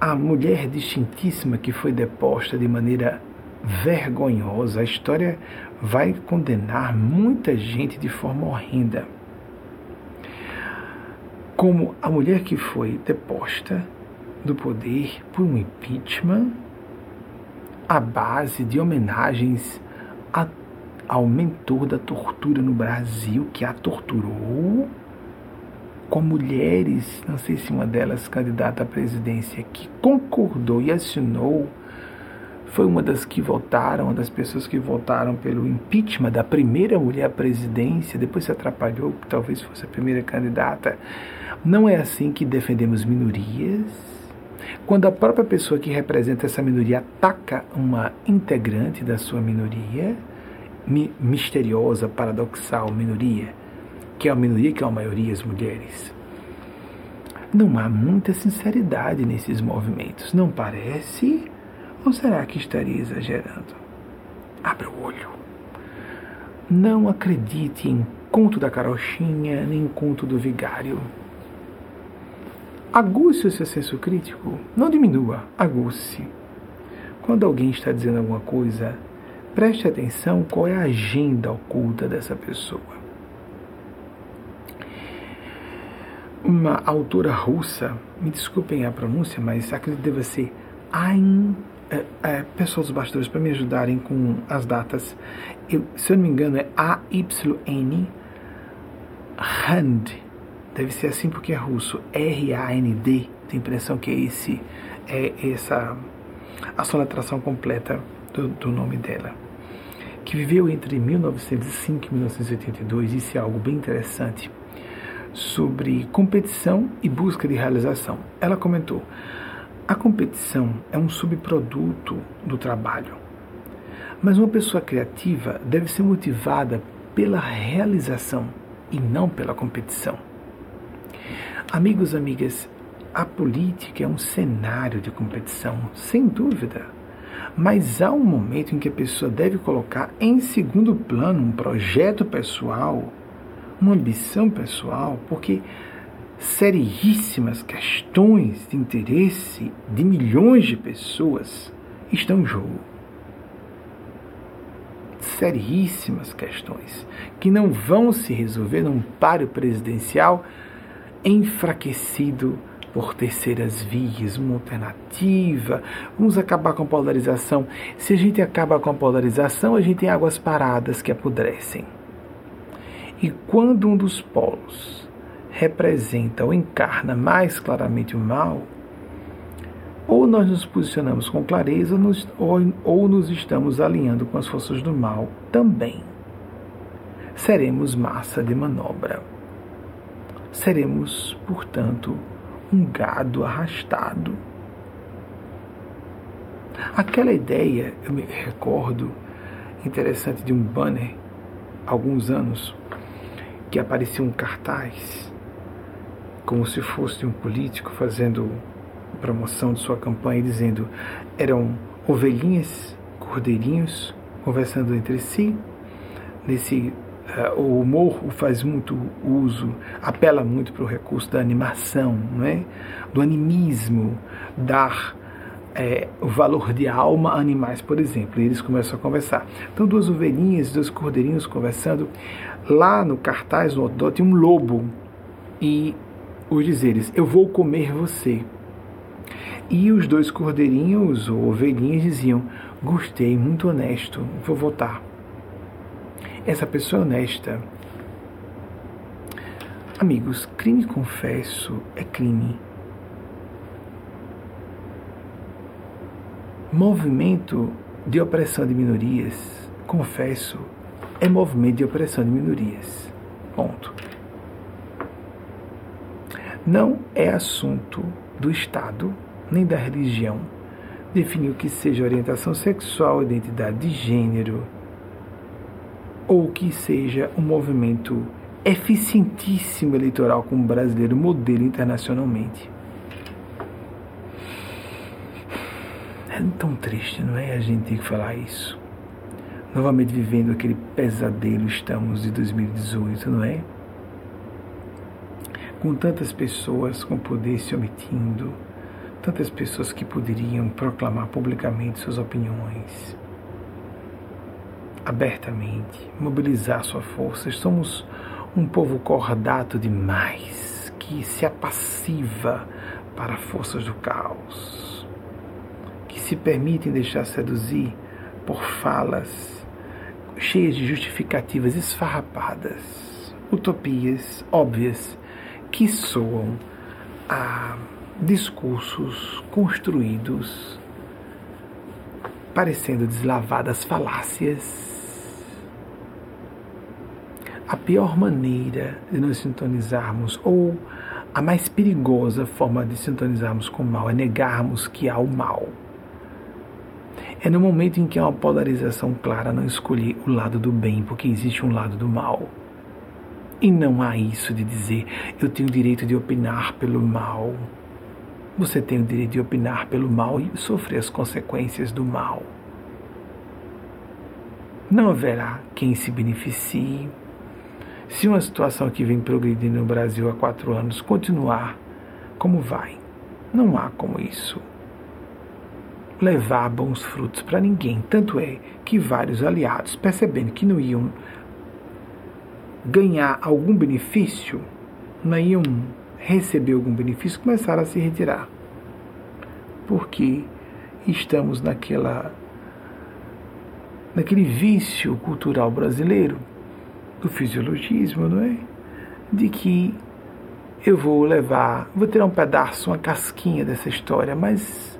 a mulher distintíssima que foi deposta de maneira vergonhosa, a história vai condenar muita gente de forma horrenda. Como a mulher que foi deposta do poder por um impeachment à base de homenagens a, ao mentor da tortura no Brasil, que a torturou com mulheres, não sei se uma delas candidata à presidência, que concordou e assinou, foi uma das que votaram, uma das pessoas que votaram pelo impeachment da primeira mulher à presidência, depois se atrapalhou, talvez fosse a primeira candidata. Não é assim que defendemos minorias. Quando a própria pessoa que representa essa minoria ataca uma integrante da sua minoria, misteriosa, paradoxal minoria, que é a minoria, que é a maioria, as mulheres. Não há muita sinceridade nesses movimentos, não parece? Ou será que estaria exagerando? Abra o olho. Não acredite em conto da carochinha, nem conto do vigário. Aguce o seu senso crítico. Não diminua, aguce. quando alguém está dizendo alguma coisa, preste atenção qual é a agenda oculta dessa pessoa. Uma autora russa, me desculpem a pronúncia, mas acredito que deva ser Ayn é, é, pessoas dos bastidores para me ajudarem com as datas. Eu, se eu não me engano, é A-Y-N Rand. Deve ser assim porque é russo. R-A-N-D. Tenho a impressão que é esse, é essa a soletração completa do, do nome dela. Que viveu entre 1905 e 1982. Isso é algo bem interessante sobre competição e busca de realização. Ela comentou: a competição é um subproduto do trabalho. Mas uma pessoa criativa deve ser motivada pela realização e não pela competição. Amigos, amigas, a política é um cenário de competição, sem dúvida. Mas há um momento em que a pessoa deve colocar em segundo plano um projeto pessoal, uma ambição pessoal, porque seríssimas questões de interesse de milhões de pessoas estão em jogo. Seríssimas questões que não vão se resolver num páreo presidencial enfraquecido por terceiras vias, uma alternativa. Vamos acabar com a polarização. Se a gente acaba com a polarização, a gente tem águas paradas que apodrecem. E quando um dos polos representa ou encarna mais claramente o mal, ou nós nos posicionamos com clareza ou nos estamos alinhando com as forças do mal também. Seremos massa de manobra. Seremos, portanto, um gado arrastado. Aquela ideia, eu me recordo, interessante de um banner, alguns anos, que aparecia um cartaz como se fosse um político fazendo promoção de sua campanha, dizendo eram ovelhinhas, cordeirinhos conversando entre si. Nesse uh, o humor faz muito uso, apela muito para o recurso da animação, não é? do animismo, dar é, o valor de alma a animais, por exemplo. E eles começam a conversar. Então, duas ovelhinhas, dois cordeirinhos conversando. Lá no cartaz, no outdoor, tinha um lobo. E os dizeres: Eu vou comer você. E os dois cordeirinhos ou ovelhinhas diziam: Gostei, muito honesto, vou votar. Essa pessoa é honesta. Amigos, crime confesso é crime. Movimento de opressão de minorias, confesso, é movimento de opressão de minorias. Ponto. Não é assunto do Estado nem da religião definir o que seja orientação sexual, identidade de gênero, ou que seja um movimento eficientíssimo eleitoral como brasileiro, modelo internacionalmente. É tão triste, não é? A gente ter que falar isso. Novamente vivendo aquele pesadelo estamos de 2018, não é? com tantas pessoas com poder se omitindo, tantas pessoas que poderiam proclamar publicamente suas opiniões, abertamente, mobilizar sua força. Somos um povo cordato demais, que se apassiva para forças do caos, que se permitem deixar seduzir por falas cheias de justificativas esfarrapadas, utopias óbvias que soam a discursos construídos parecendo deslavadas falácias. A pior maneira de nos sintonizarmos, ou a mais perigosa forma de sintonizarmos com o mal, é negarmos que há o mal. É no momento em que há uma polarização clara, não escolher o lado do bem, porque existe um lado do mal. E não há isso de dizer eu tenho o direito de opinar pelo mal. Você tem o direito de opinar pelo mal e sofrer as consequências do mal. Não haverá quem se beneficie. Se uma situação que vem progredindo no Brasil há quatro anos continuar como vai, não há como isso levar bons frutos para ninguém. Tanto é que vários aliados, percebendo que não iam ganhar algum benefício, não iam receber algum benefício, começaram a se retirar. Porque estamos naquela naquele vício cultural brasileiro do fisiologismo, não é? De que eu vou levar, vou tirar um pedaço, uma casquinha dessa história, mas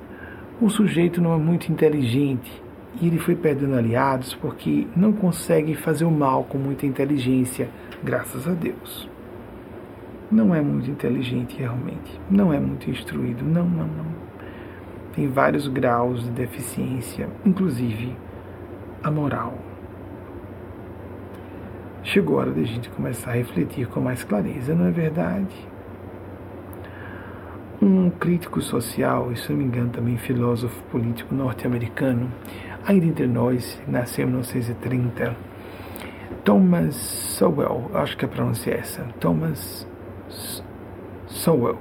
o sujeito não é muito inteligente e ele foi perdendo aliados porque não consegue fazer o mal com muita inteligência, graças a Deus. Não é muito inteligente realmente, não é muito instruído, não, não, não. Tem vários graus de deficiência, inclusive a moral. Chegou a hora de a gente começar a refletir com mais clareza, não é verdade? Um crítico social, e se não me engano também filósofo político norte-americano, ainda entre nós, nasceu em 1930, Thomas Sowell, acho que a pronúncia é essa, Thomas Sowell,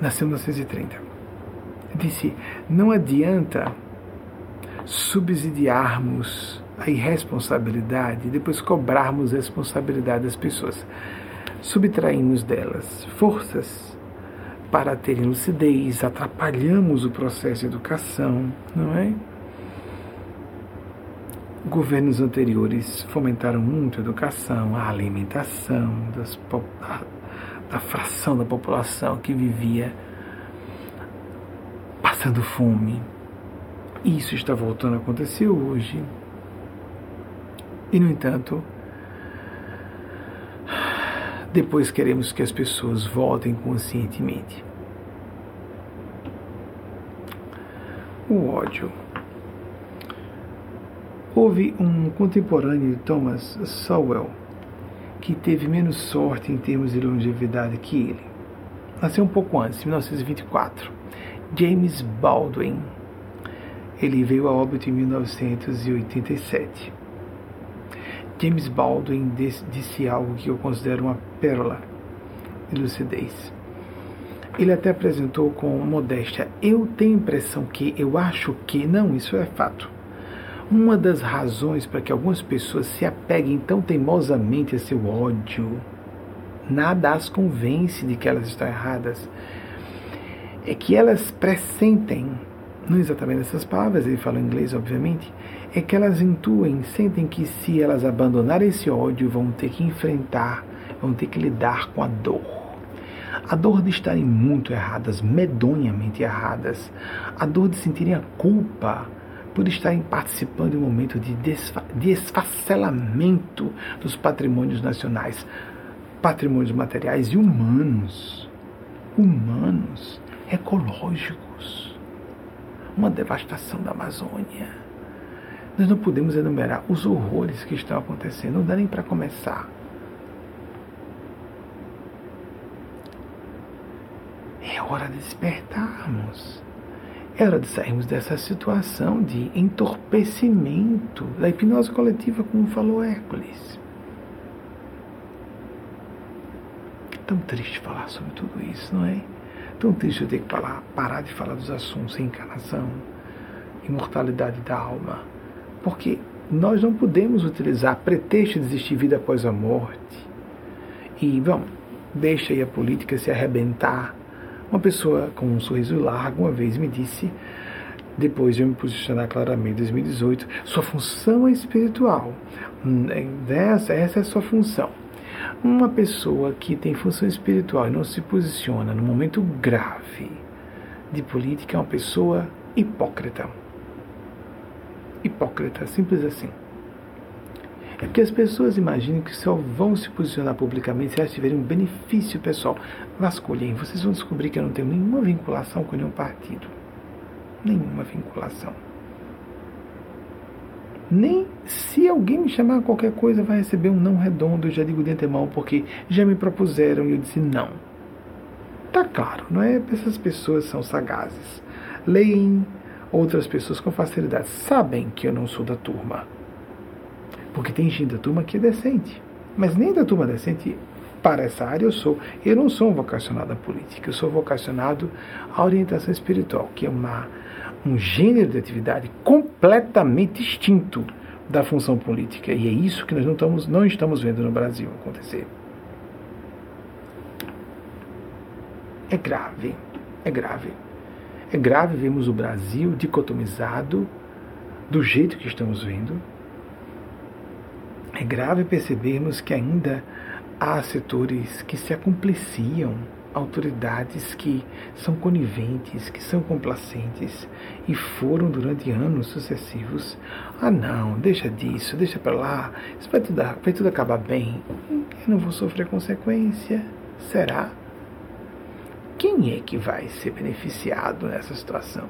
nasceu em 1930, disse: não adianta subsidiarmos a irresponsabilidade e depois cobrarmos responsabilidade das pessoas. Subtraímos delas forças para terem lucidez, atrapalhamos o processo de educação, não é? Governos anteriores fomentaram muito a educação, a alimentação das, da, da fração da população que vivia passando fome. Isso está voltando a acontecer hoje. E, no entanto, depois queremos que as pessoas voltem conscientemente. O ódio. Houve um contemporâneo de Thomas Sowell que teve menos sorte em termos de longevidade que ele. Nasceu um pouco antes, 1924. James Baldwin. Ele veio a óbito em 1987. James Baldwin disse algo que eu considero uma pérola de lucidez. Ele até apresentou com modéstia: Eu tenho a impressão que, eu acho que, não, isso é fato. Uma das razões para que algumas pessoas se apeguem tão teimosamente a seu ódio, nada as convence de que elas estão erradas, é que elas pressentem, não exatamente essas palavras, ele fala em inglês, obviamente, é que elas intuem, sentem que se elas abandonarem esse ódio, vão ter que enfrentar, vão ter que lidar com a dor. A dor de estarem muito erradas, medonhamente erradas. A dor de sentirem a culpa por estarem participando de um momento de, desfa de esfacelamento dos patrimônios nacionais, patrimônios materiais e humanos. Humanos, ecológicos. Uma devastação da Amazônia nós não podemos enumerar os horrores que estão acontecendo, não dá nem para começar. É hora de despertarmos. É hora de sairmos dessa situação de entorpecimento da hipnose coletiva, como falou Hércules. Tão triste falar sobre tudo isso, não é? Tão triste eu ter que falar, parar de falar dos assuntos reencarnação, imortalidade da alma porque nós não podemos utilizar pretexto de existir vida após a morte. E, vamos, deixa aí a política se arrebentar. Uma pessoa com um sorriso largo uma vez me disse, depois de eu me posicionar claramente em 2018, sua função é espiritual. Essa, essa é a sua função. Uma pessoa que tem função espiritual e não se posiciona no momento grave de política é uma pessoa hipócrita hipócrita, simples assim. É porque as pessoas imaginam que só vão se posicionar publicamente se elas tiverem um benefício pessoal. Vasculhem, vocês vão descobrir que eu não tenho nenhuma vinculação com nenhum partido. Nenhuma vinculação. Nem se alguém me chamar qualquer coisa vai receber um não redondo, eu já digo de antemão, porque já me propuseram e eu disse não. Tá claro, não é? Essas pessoas são sagazes. Leem outras pessoas com facilidade sabem que eu não sou da turma. Porque tem gente da turma que é decente. Mas nem da turma decente para essa área eu sou. Eu não sou um vocacionado à política, eu sou vocacionado à orientação espiritual, que é uma, um gênero de atividade completamente extinto da função política. E é isso que nós não estamos, não estamos vendo no Brasil acontecer. É grave, é grave. É grave vermos o Brasil dicotomizado do jeito que estamos vendo. É grave percebermos que ainda há setores que se acompliciam autoridades que são coniventes, que são complacentes e foram durante anos sucessivos. Ah, não, deixa disso, deixa para lá, isso vai tudo, vai tudo acabar bem. Eu não vou sofrer consequência. Será? Quem é que vai ser beneficiado nessa situação?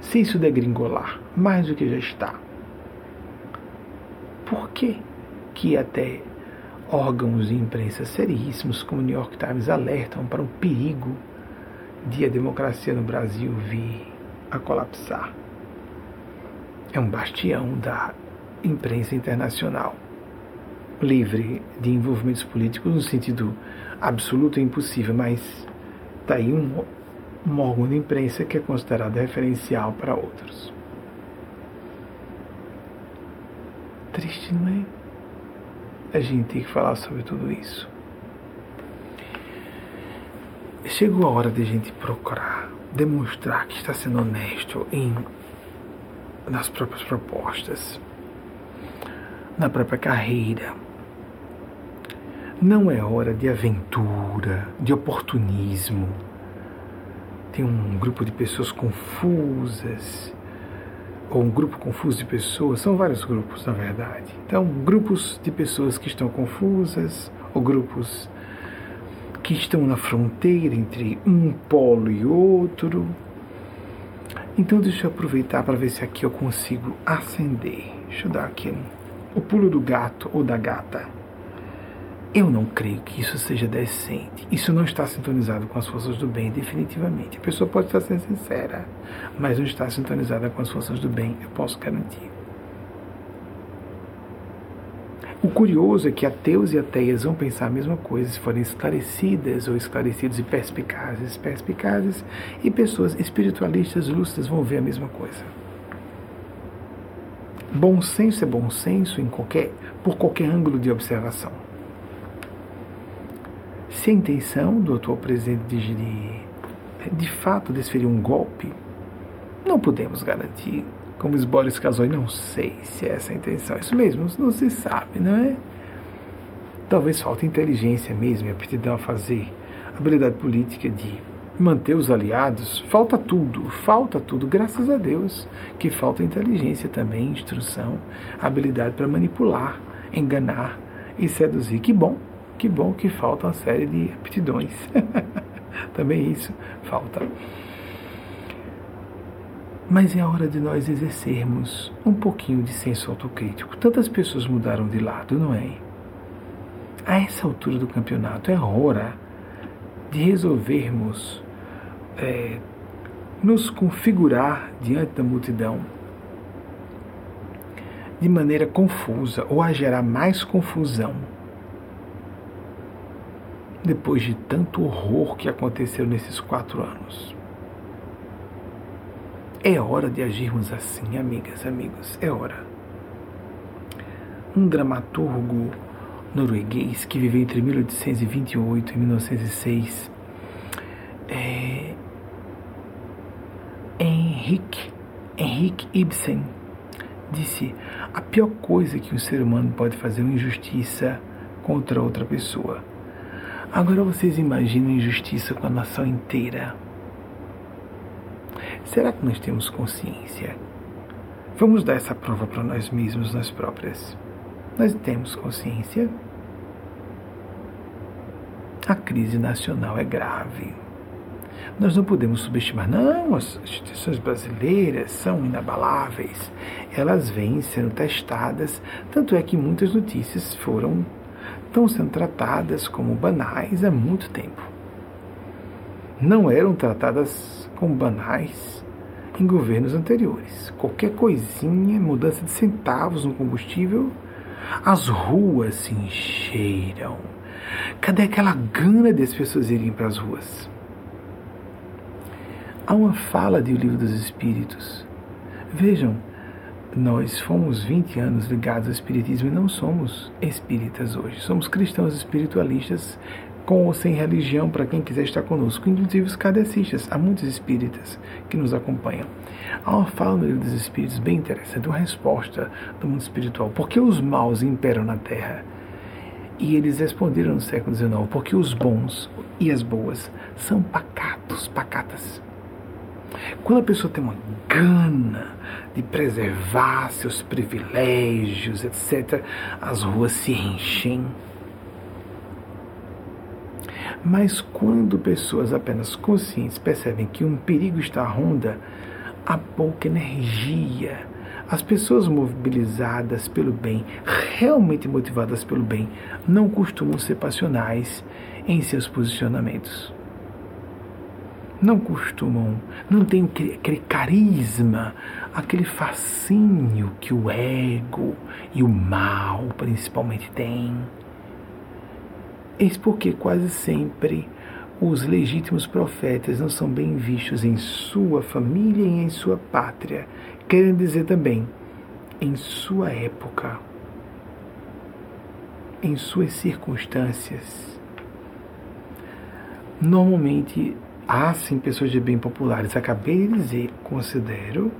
Se isso degringolar mais do que já está, por que que até órgãos de imprensa seríssimos como o New York Times alertam para o perigo de a democracia no Brasil vir a colapsar. É um bastião da imprensa internacional, livre de envolvimentos políticos no sentido absoluto e impossível, mas está aí um, um órgão de imprensa que é considerado referencial para outros. Triste, não é? A gente tem que falar sobre tudo isso. Chegou a hora de a gente procurar demonstrar que está sendo honesto em nas próprias propostas, na própria carreira. Não é hora de aventura, de oportunismo. Tem um grupo de pessoas confusas ou um grupo confuso de pessoas, são vários grupos, na verdade. Então, grupos de pessoas que estão confusas, ou grupos que estão na fronteira entre um polo e outro. Então, deixa eu aproveitar para ver se aqui eu consigo acender. Deixa eu dar aqui o pulo do gato ou da gata. Eu não creio que isso seja decente. Isso não está sintonizado com as forças do bem, definitivamente. A pessoa pode estar sendo sincera, mas não está sintonizada com as forças do bem, eu posso garantir. O curioso é que ateus e ateias vão pensar a mesma coisa se forem esclarecidas ou esclarecidos e perspicazes, perspicazes, e pessoas espiritualistas lúcidas vão ver a mesma coisa. Bom senso é bom senso em qualquer, por qualquer ângulo de observação. Se a intenção do atual presidente de, de fato desferir um golpe, não podemos garantir. Como Boris Casoy, não sei se é essa a intenção. Isso mesmo, não se sabe, não é? Talvez falte inteligência mesmo e aptidão a fazer, habilidade política de manter os aliados. Falta tudo, falta tudo, graças a Deus, que falta inteligência também, instrução, habilidade para manipular, enganar e seduzir. Que bom que bom que falta uma série de aptidões. Também isso falta. Mas é hora de nós exercermos um pouquinho de senso autocrítico. Tantas pessoas mudaram de lado, não é? A essa altura do campeonato é hora de resolvermos é, nos configurar diante da multidão de maneira confusa ou a gerar mais confusão depois de tanto horror que aconteceu nesses quatro anos. É hora de agirmos assim, amigas, amigos, é hora. Um dramaturgo norueguês que viveu entre 1828 e 1906, é, Henrik, Henrik Ibsen, disse: a pior coisa que um ser humano pode fazer é uma injustiça contra outra pessoa. Agora vocês imaginam injustiça com a nação inteira. Será que nós temos consciência? Vamos dar essa prova para nós mesmos, nós próprias. Nós temos consciência? A crise nacional é grave. Nós não podemos subestimar, não, as instituições brasileiras são inabaláveis. Elas vêm sendo testadas, tanto é que muitas notícias foram estão sendo tratadas como banais há muito tempo. Não eram tratadas como banais em governos anteriores. Qualquer coisinha, mudança de centavos no combustível, as ruas se encheram. Cadê aquela gana das pessoas irem para as ruas? Há uma fala de O Livro dos Espíritos. Vejam, nós fomos 20 anos ligados ao Espiritismo e não somos espíritas hoje. Somos cristãos espiritualistas com ou sem religião, para quem quiser estar conosco, inclusive os kardecistas. Há muitos espíritas que nos acompanham. Há uma fala no livro dos Espíritos bem interessante, uma resposta do mundo espiritual. Por que os maus imperam na Terra? E eles responderam no século XIX, porque os bons e as boas são pacatos, pacatas. Quando a pessoa tem uma gana de preservar seus privilégios, etc., as ruas se enchem mas quando pessoas apenas conscientes percebem que um perigo está à ronda, há pouca energia. As pessoas mobilizadas pelo bem, realmente motivadas pelo bem, não costumam ser passionais em seus posicionamentos. Não costumam, não tem aquele carisma, aquele fascínio que o ego e o mal principalmente têm Eis porque quase sempre os legítimos profetas não são bem vistos em sua família e em sua pátria, querem dizer também em sua época, em suas circunstâncias. Normalmente há sim pessoas de bem populares. Acabei de dizer, considero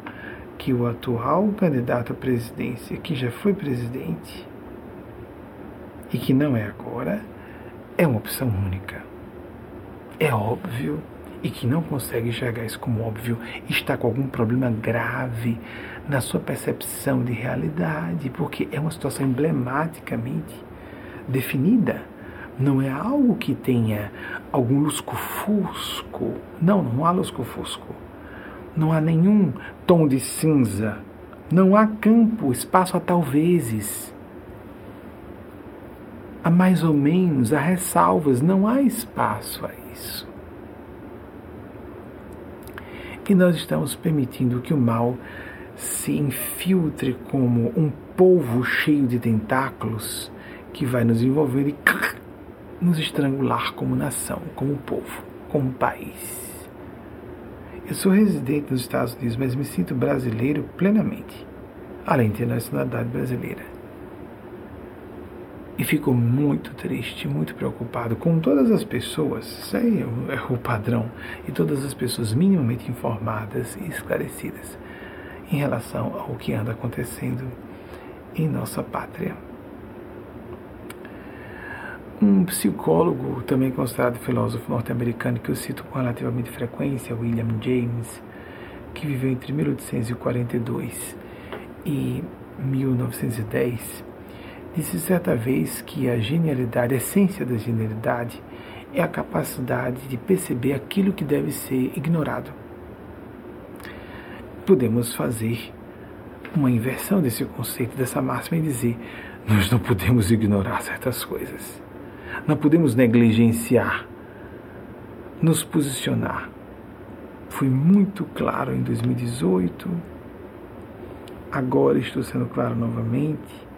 que o atual candidato à presidência, que já foi presidente e que não é agora, é uma opção única. É óbvio e que não consegue enxergar isso como óbvio está com algum problema grave na sua percepção de realidade, porque é uma situação emblematicamente definida. Não é algo que tenha algum lusco-fusco. Não, não há lusco-fusco. Não há nenhum tom de cinza. Não há campo, espaço a talvezes há mais ou menos, há ressalvas, não há espaço a isso. E nós estamos permitindo que o mal se infiltre como um polvo cheio de tentáculos que vai nos envolver e nos estrangular como nação, como povo, como país. Eu sou residente nos Estados Unidos, mas me sinto brasileiro plenamente, além de ter nacionalidade brasileira e fico muito triste, muito preocupado com todas as pessoas, isso aí é, é o padrão, e todas as pessoas minimamente informadas e esclarecidas em relação ao que anda acontecendo em nossa pátria. Um psicólogo, também considerado filósofo norte-americano, que eu cito com relativamente frequência, William James, que viveu entre 1842 e 1910, Disse certa vez que a genialidade, a essência da genialidade, é a capacidade de perceber aquilo que deve ser ignorado. Podemos fazer uma inversão desse conceito, dessa máxima, e dizer: nós não podemos ignorar certas coisas, não podemos negligenciar, nos posicionar. Fui muito claro em 2018, agora estou sendo claro novamente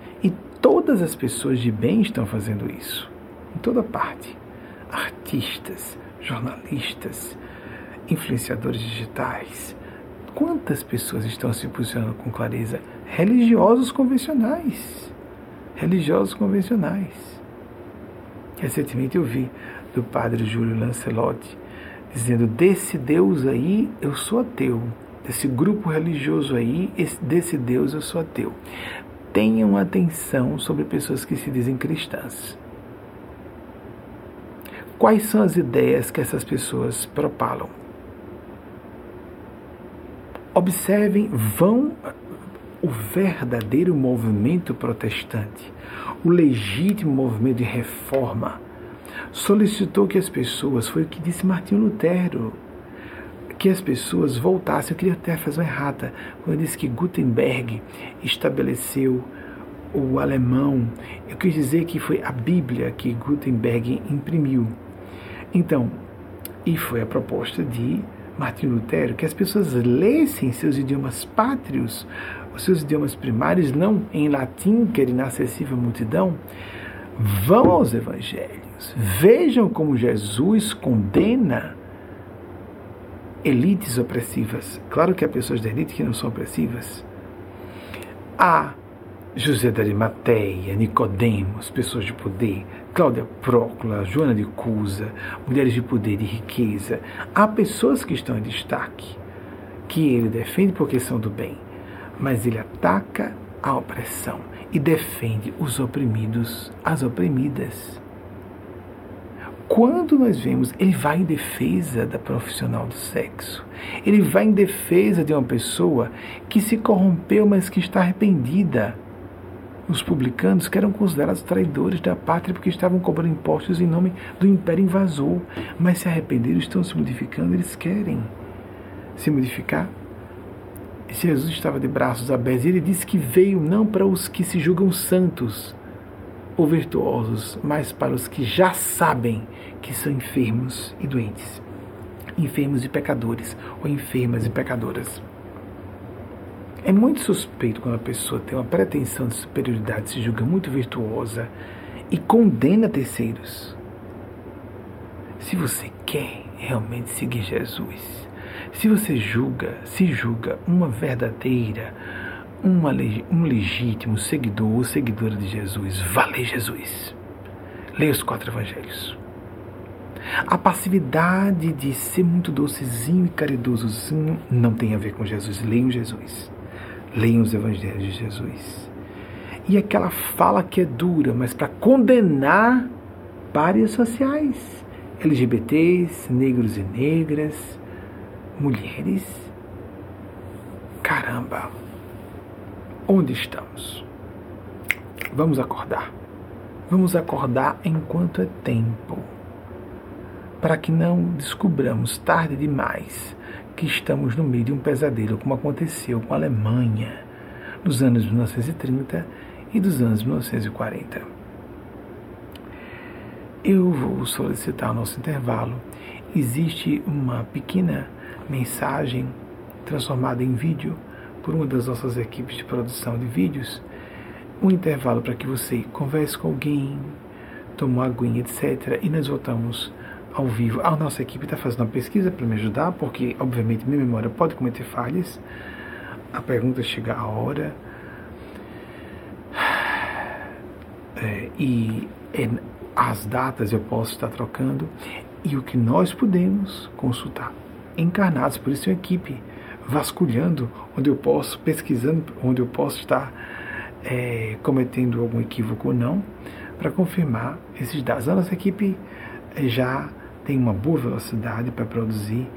Todas as pessoas de bem estão fazendo isso, em toda parte. Artistas, jornalistas, influenciadores digitais. Quantas pessoas estão se posicionando com clareza? Religiosos convencionais. Religiosos convencionais. Recentemente eu vi do padre Júlio Lancelotti dizendo: desse Deus aí eu sou ateu. Desse grupo religioso aí, desse Deus eu sou ateu tenham atenção sobre pessoas que se dizem cristãs. Quais são as ideias que essas pessoas propalam? Observem, vão o verdadeiro movimento protestante, o legítimo movimento de reforma, solicitou que as pessoas, foi o que disse Martinho Lutero, que as pessoas voltassem. Eu queria até fazer uma errata quando eu disse que Gutenberg estabeleceu o alemão. Eu quis dizer que foi a Bíblia que Gutenberg imprimiu. Então, e foi a proposta de Martin Lutero que as pessoas lessem seus idiomas pátrios, os seus idiomas primários, não em latim, que era inacessível à multidão. Vão aos evangelhos, vejam como Jesus condena elites opressivas. Claro que há pessoas da elite que não são opressivas. Há José da Arimateia, Nicodemos, pessoas de poder, Cláudia Prócula, Joana de Cusa, mulheres de poder e riqueza. Há pessoas que estão em destaque, que ele defende porque são do bem, mas ele ataca a opressão e defende os oprimidos, as oprimidas. Quando nós vemos, ele vai em defesa da profissional do sexo. Ele vai em defesa de uma pessoa que se corrompeu, mas que está arrependida os publicanos, que eram considerados traidores da pátria porque estavam cobrando impostos em nome do império invasor, mas se arrependeram, estão se modificando, eles querem se modificar. Jesus estava de braços abertos ele disse que veio não para os que se julgam santos ou virtuosos, mas para os que já sabem que são enfermos e doentes, enfermos e pecadores ou enfermas e pecadoras. É muito suspeito quando a pessoa tem uma pretensão de superioridade, se julga muito virtuosa e condena terceiros. Se você quer realmente seguir Jesus, se você julga, se julga uma verdadeira, uma, um legítimo seguidor ou seguidora de Jesus, vale Jesus. Leia os quatro evangelhos. A passividade de ser muito docezinho e caridosozinho não tem a ver com Jesus. Leiam Jesus. Leiam os evangelhos de Jesus. E aquela fala que é dura, mas para condenar páreas sociais, LGBTs, negros e negras, mulheres. Caramba! Onde estamos? Vamos acordar. Vamos acordar enquanto é tempo, para que não descubramos tarde demais que estamos no meio de um pesadelo, como aconteceu com a Alemanha nos anos 1930 e dos anos 1940. Eu vou solicitar o nosso intervalo. Existe uma pequena mensagem transformada em vídeo por uma das nossas equipes de produção de vídeos. Um intervalo para que você converse com alguém, tome uma aguinha, etc. E nós voltamos ao vivo. A nossa equipe está fazendo uma pesquisa para me ajudar, porque, obviamente, minha memória pode cometer falhas. A pergunta chega a hora. É, e é, as datas eu posso estar trocando. E o que nós podemos consultar. Encarnados, por isso, uma equipe vasculhando onde eu posso, pesquisando onde eu posso estar é, cometendo algum equívoco ou não, para confirmar esses dados. A nossa equipe já tem uma boa velocidade para produzir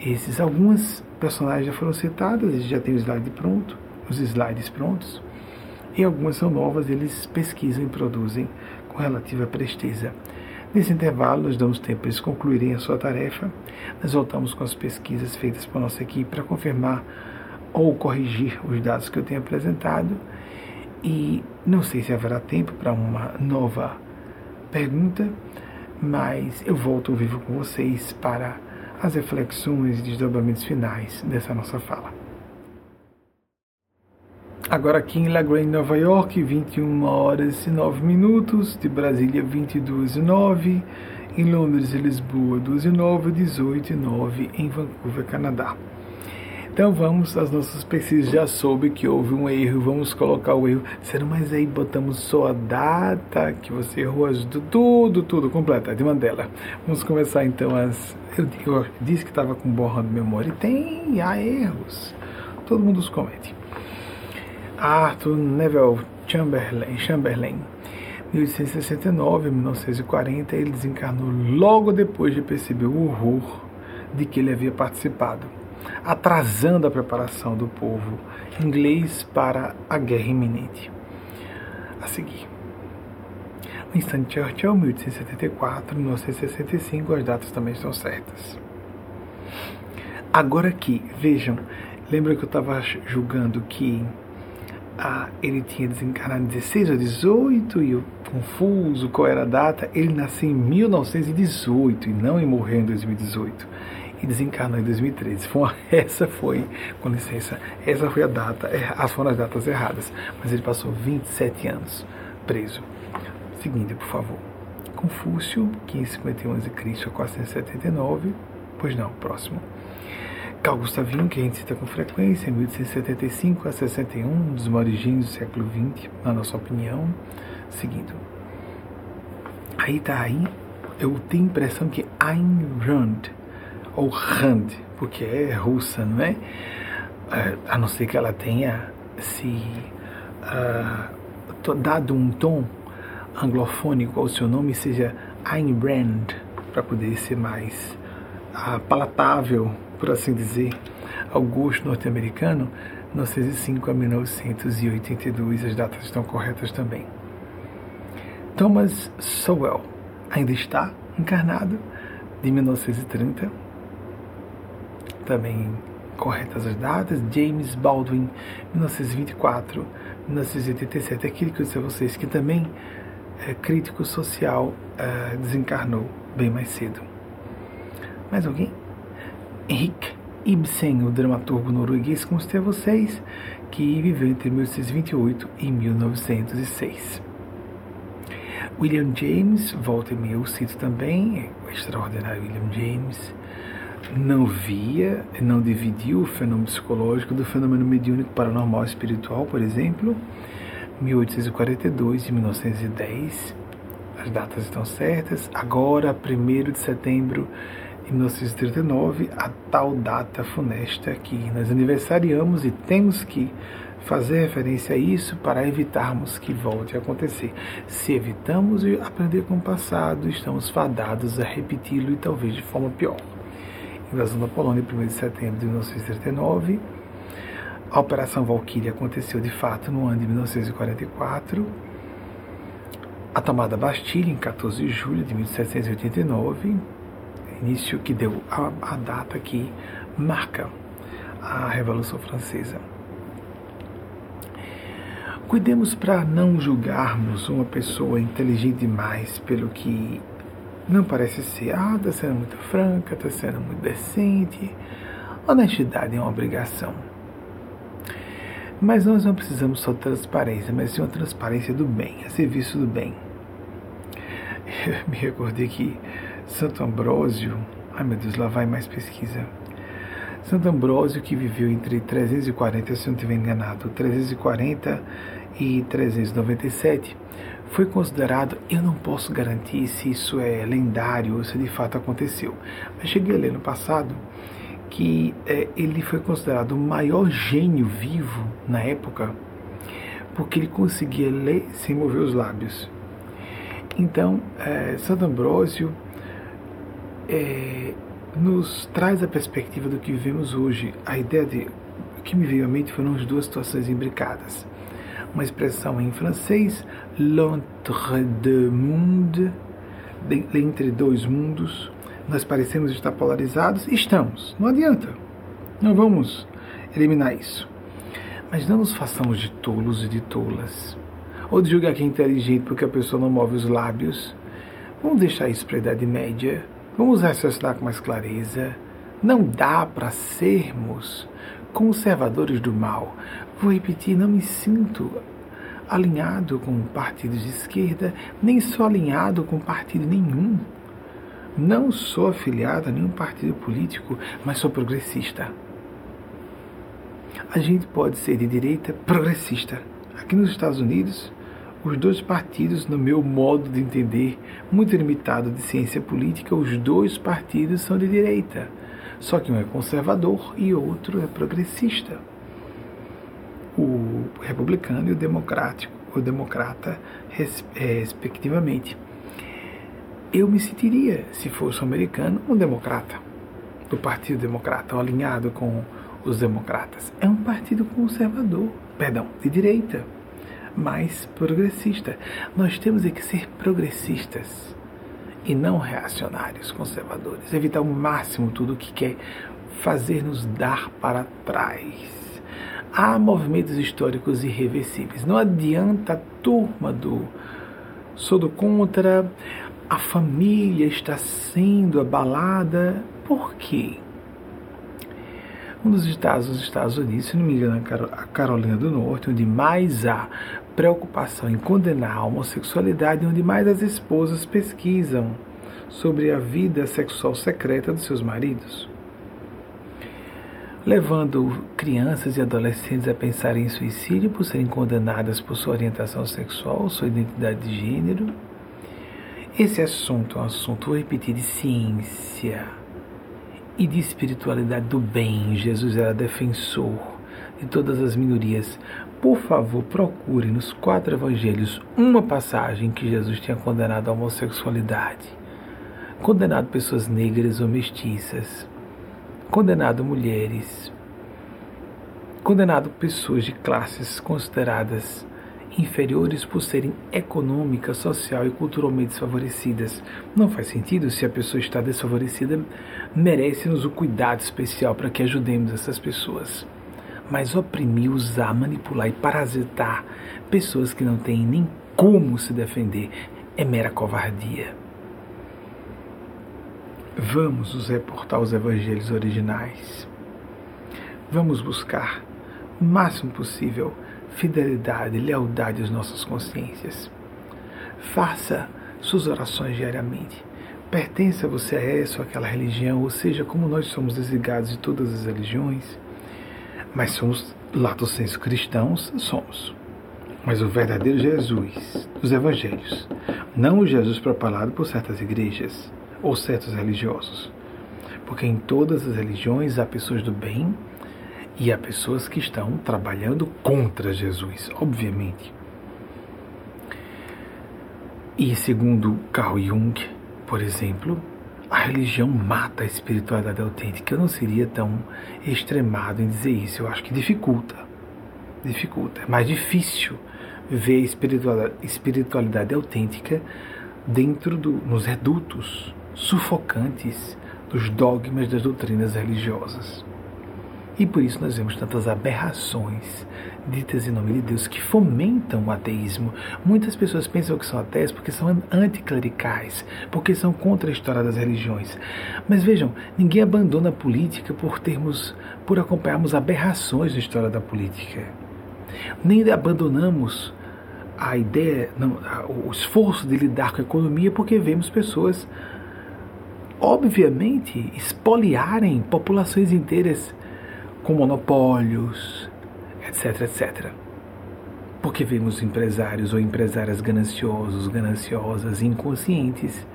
esses. Algumas personagens já foram citadas, e já tem o slide pronto, os slides prontos, e algumas são novas, eles pesquisam e produzem com relativa presteza. Nesse intervalo, nós damos tempo para eles concluírem a sua tarefa. Nós voltamos com as pesquisas feitas por nossa equipe para confirmar ou corrigir os dados que eu tenho apresentado. E não sei se haverá tempo para uma nova pergunta mas eu volto ao vivo com vocês para as reflexões e desdobramentos finais dessa nossa fala. Agora aqui em La Grande, Nova York, 21 horas e 9 minutos, de Brasília 22 e 9, em Londres e Lisboa 12 e 9, 18 e 9 em Vancouver, Canadá. Então vamos às nossas pesquisas. Já soube que houve um erro, vamos colocar o erro. Será mas aí botamos só a data que você errou, tudo, tudo, completa, de Mandela. Vamos começar então as. Eu, eu disse que estava com borra de memória e tem, há erros. Todo mundo os comete. Arthur Neville Chamberlain, Chamberlain 1869 a 1940, ele desencarnou logo depois de perceber o horror de que ele havia participado atrasando a preparação do povo inglês para a guerra iminente. A seguir. Winston Churchill, 1874, 1965, as datas também estão certas. Agora aqui, vejam, lembra que eu estava julgando que ah, ele tinha desencarnado em 16 ou 18 e eu confuso qual era a data. Ele nasceu em 1918 e não em morreu em 2018 e desencarnou em 2013. Foi essa foi, com licença, essa foi a data, as foram as datas erradas, mas ele passou 27 anos preso. Seguinte, por favor. Confúcio, 1551 a.C. a 479, pois não, próximo. Carl Gustavinho, que a gente cita com frequência, 1875 a 61, um dos origens do século XX, na nossa opinião. Seguindo. Aí tá aí, eu tenho a impressão que Ayn Rand, ou Rand, porque é russa, não é? é a não ser que ela tenha se uh, dado um tom anglofônico ao seu nome, seja Ayn Rand, para poder ser mais uh, palatável, por assim dizer, ao gosto norte-americano, 1905 a 1982, as datas estão corretas também. Thomas Sowell ainda está encarnado, de 1930, também corretas as datas. James Baldwin, 1924, 1987, aquele que eu disse a vocês que também é crítico social, é, desencarnou bem mais cedo. Mais alguém? Henrik Ibsen, o dramaturgo norueguês, como a vocês, que viveu entre 1828 e 1906. William James, volta e meia eu cito também, o extraordinário William James, não via, não dividiu o fenômeno psicológico do fenômeno mediúnico paranormal espiritual, por exemplo, 1842 e 1910. As datas estão certas. Agora, 1 de setembro de 1939, a tal data funesta que nós aniversariamos e temos que fazer referência a isso para evitarmos que volte a acontecer. Se evitamos aprender com o passado, estamos fadados a repeti-lo e talvez de forma pior invasão da Polônia, 1 de setembro de 1939. A Operação Valkyrie aconteceu de fato no ano de 1944. A tomada da Bastilha, em 14 de julho de 1789, início que deu a, a data que marca a Revolução Francesa. Cuidemos para não julgarmos uma pessoa inteligente demais pelo que não parece ser, ah, está sendo muito franca, está sendo muito decente. Honestidade é uma obrigação. Mas nós não precisamos só de transparência, mas sim uma transparência do bem, a serviço do bem. Eu me recordei que Santo Ambrósio, ai meu Deus, lá vai mais pesquisa. Santo Ambrósio, que viveu entre 340, se eu não estiver enganado, 340 e 397, foi considerado, eu não posso garantir se isso é lendário ou se de fato aconteceu, mas cheguei a ler no passado que é, ele foi considerado o maior gênio vivo na época, porque ele conseguia ler sem mover os lábios. Então, é, Santo Ambrósio é, nos traz a perspectiva do que vivemos hoje. A ideia de o que me veio à mente foram as duas situações imbricadas uma expressão em francês, l'entre deux mondes, entre dois mundos. Nós parecemos estar polarizados, estamos, não adianta, não vamos eliminar isso. Mas não nos façamos de tolos e de tolas, ou de julgar que é inteligente porque a pessoa não move os lábios. Vamos deixar isso para a Idade Média, vamos raciocinar com mais clareza. Não dá para sermos conservadores do mal. Vou repetir, não me sinto alinhado com partidos de esquerda, nem sou alinhado com partido nenhum. Não sou afiliado a nenhum partido político, mas sou progressista. A gente pode ser de direita progressista. Aqui nos Estados Unidos, os dois partidos, no meu modo de entender, muito limitado de ciência política, os dois partidos são de direita. Só que um é conservador e outro é progressista. O republicano e o democrático, o democrata, é, respectivamente. Eu me sentiria, se fosse um americano, um democrata, do Partido Democrata, alinhado com os democratas. É um partido conservador, perdão, de direita, mais progressista. Nós temos que ser progressistas e não reacionários, conservadores. Evitar ao máximo tudo o que quer fazer nos dar para trás. Há movimentos históricos irreversíveis. Não adianta a turma do sou do contra, a família está sendo abalada. Por quê? Um dos estados dos Estados Unidos, se não me engano, a Carolina do Norte, onde mais há preocupação em condenar a homossexualidade, onde mais as esposas pesquisam sobre a vida sexual secreta dos seus maridos. levando crianças e adolescentes a pensarem em suicídio por serem condenadas por sua orientação sexual, sua identidade de gênero. Esse assunto é um assunto, vou repetir, de ciência e de espiritualidade do bem. Jesus era defensor de todas as minorias. Por favor, procure nos quatro evangelhos uma passagem que Jesus tinha condenado a homossexualidade, condenado pessoas negras ou mestiças, condenado mulheres, condenado pessoas de classes consideradas inferiores por serem econômica, social e culturalmente desfavorecidas. Não faz sentido se a pessoa está desfavorecida, merece-nos o cuidado especial para que ajudemos essas pessoas. Mas oprimir, usar, manipular e parasitar pessoas que não têm nem como se defender é mera covardia. Vamos nos reportar os evangelhos originais. Vamos buscar o máximo possível fidelidade lealdade às nossas consciências. Faça suas orações diariamente. Pertença você a essa ou aquela religião, ou seja, como nós somos desligados de todas as religiões, mas somos lato senso cristãos, somos. Mas o verdadeiro Jesus, os evangelhos, não o Jesus propalado por certas igrejas, ou certos religiosos. Porque em todas as religiões há pessoas do bem e há pessoas que estão trabalhando contra Jesus, obviamente. E segundo Carl Jung, por exemplo, a religião mata a espiritualidade autêntica. Eu não seria tão extremado em dizer isso. Eu acho que dificulta. Dificulta. É mais difícil ver espiritualidade, espiritualidade autêntica dentro do, nos redutos sufocantes dos dogmas das doutrinas religiosas. E por isso nós vemos tantas aberrações ditas em nome de Deus que fomentam o ateísmo. Muitas pessoas pensam que são ateias porque são anticlericais, porque são contra a história das religiões. Mas vejam, ninguém abandona a política por termos, por acompanharmos aberrações da história da política. Nem abandonamos a ideia, não, o esforço de lidar com a economia porque vemos pessoas obviamente, espoliarem populações inteiras com monopólios, etc, etc. Porque vemos empresários ou empresárias gananciosos, gananciosas, inconscientes.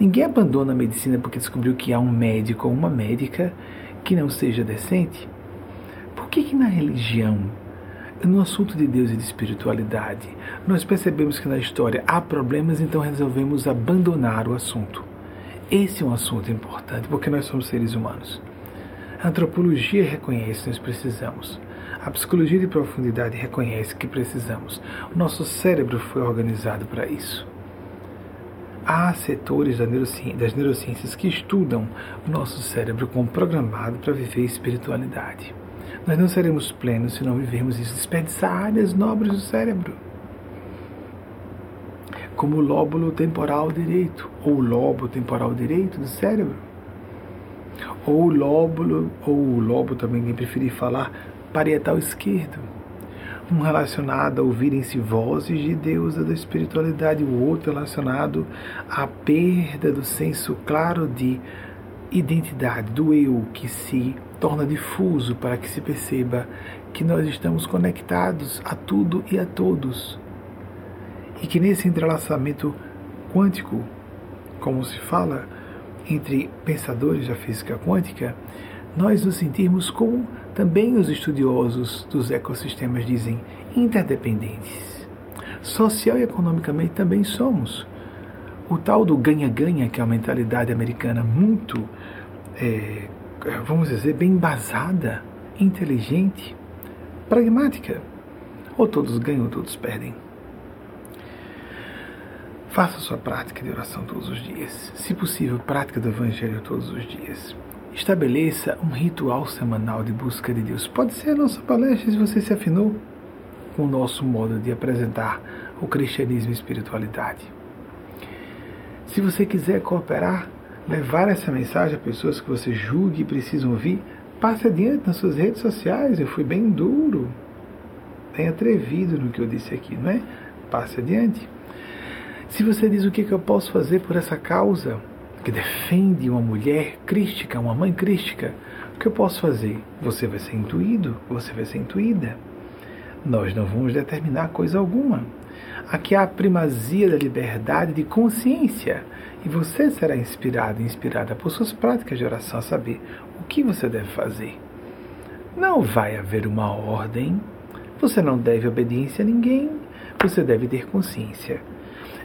Ninguém abandona a medicina porque descobriu que há um médico ou uma médica que não seja decente. Por que, que na religião, no assunto de Deus e de espiritualidade, nós percebemos que na história há problemas, então resolvemos abandonar o assunto? Esse é um assunto importante porque nós somos seres humanos. A antropologia reconhece que nós precisamos. A psicologia de profundidade reconhece que precisamos. O nosso cérebro foi organizado para isso. Há setores das neurociências que estudam o nosso cérebro como programado para viver espiritualidade. Nós não seremos plenos se não vivermos isso, desperdiçar áreas nobres do cérebro como o lóbulo temporal direito, ou o lobo temporal direito do cérebro, ou o lóbulo, ou o lobo também, quem preferir falar, parietal esquerdo, um relacionado a ouvirem-se vozes de Deus da espiritualidade, o outro relacionado à perda do senso claro de identidade, do eu que se torna difuso para que se perceba que nós estamos conectados a tudo e a todos. E que nesse entrelaçamento quântico, como se fala entre pensadores da física quântica, nós nos sentirmos como também os estudiosos dos ecossistemas dizem, interdependentes. Social e economicamente também somos. O tal do ganha-ganha, que é a mentalidade americana muito, é, vamos dizer, bem embasada, inteligente, pragmática. Ou todos ganham ou todos perdem. Faça sua prática de oração todos os dias. Se possível, prática do Evangelho todos os dias. Estabeleça um ritual semanal de busca de Deus. Pode ser a nossa palestra se você se afinou com o nosso modo de apresentar o cristianismo e espiritualidade. Se você quiser cooperar, levar essa mensagem a pessoas que você julgue e precisam ouvir, passe adiante nas suas redes sociais. Eu fui bem duro, bem atrevido no que eu disse aqui, não é? Passe adiante. Se você diz o que, que eu posso fazer por essa causa, que defende uma mulher crística, uma mãe crística, o que eu posso fazer? Você vai ser intuído, você vai ser intuída. Nós não vamos determinar coisa alguma. Aqui há a primazia da liberdade de consciência. E você será inspirado inspirada por suas práticas de oração a saber o que você deve fazer. Não vai haver uma ordem. Você não deve obediência a ninguém. Você deve ter consciência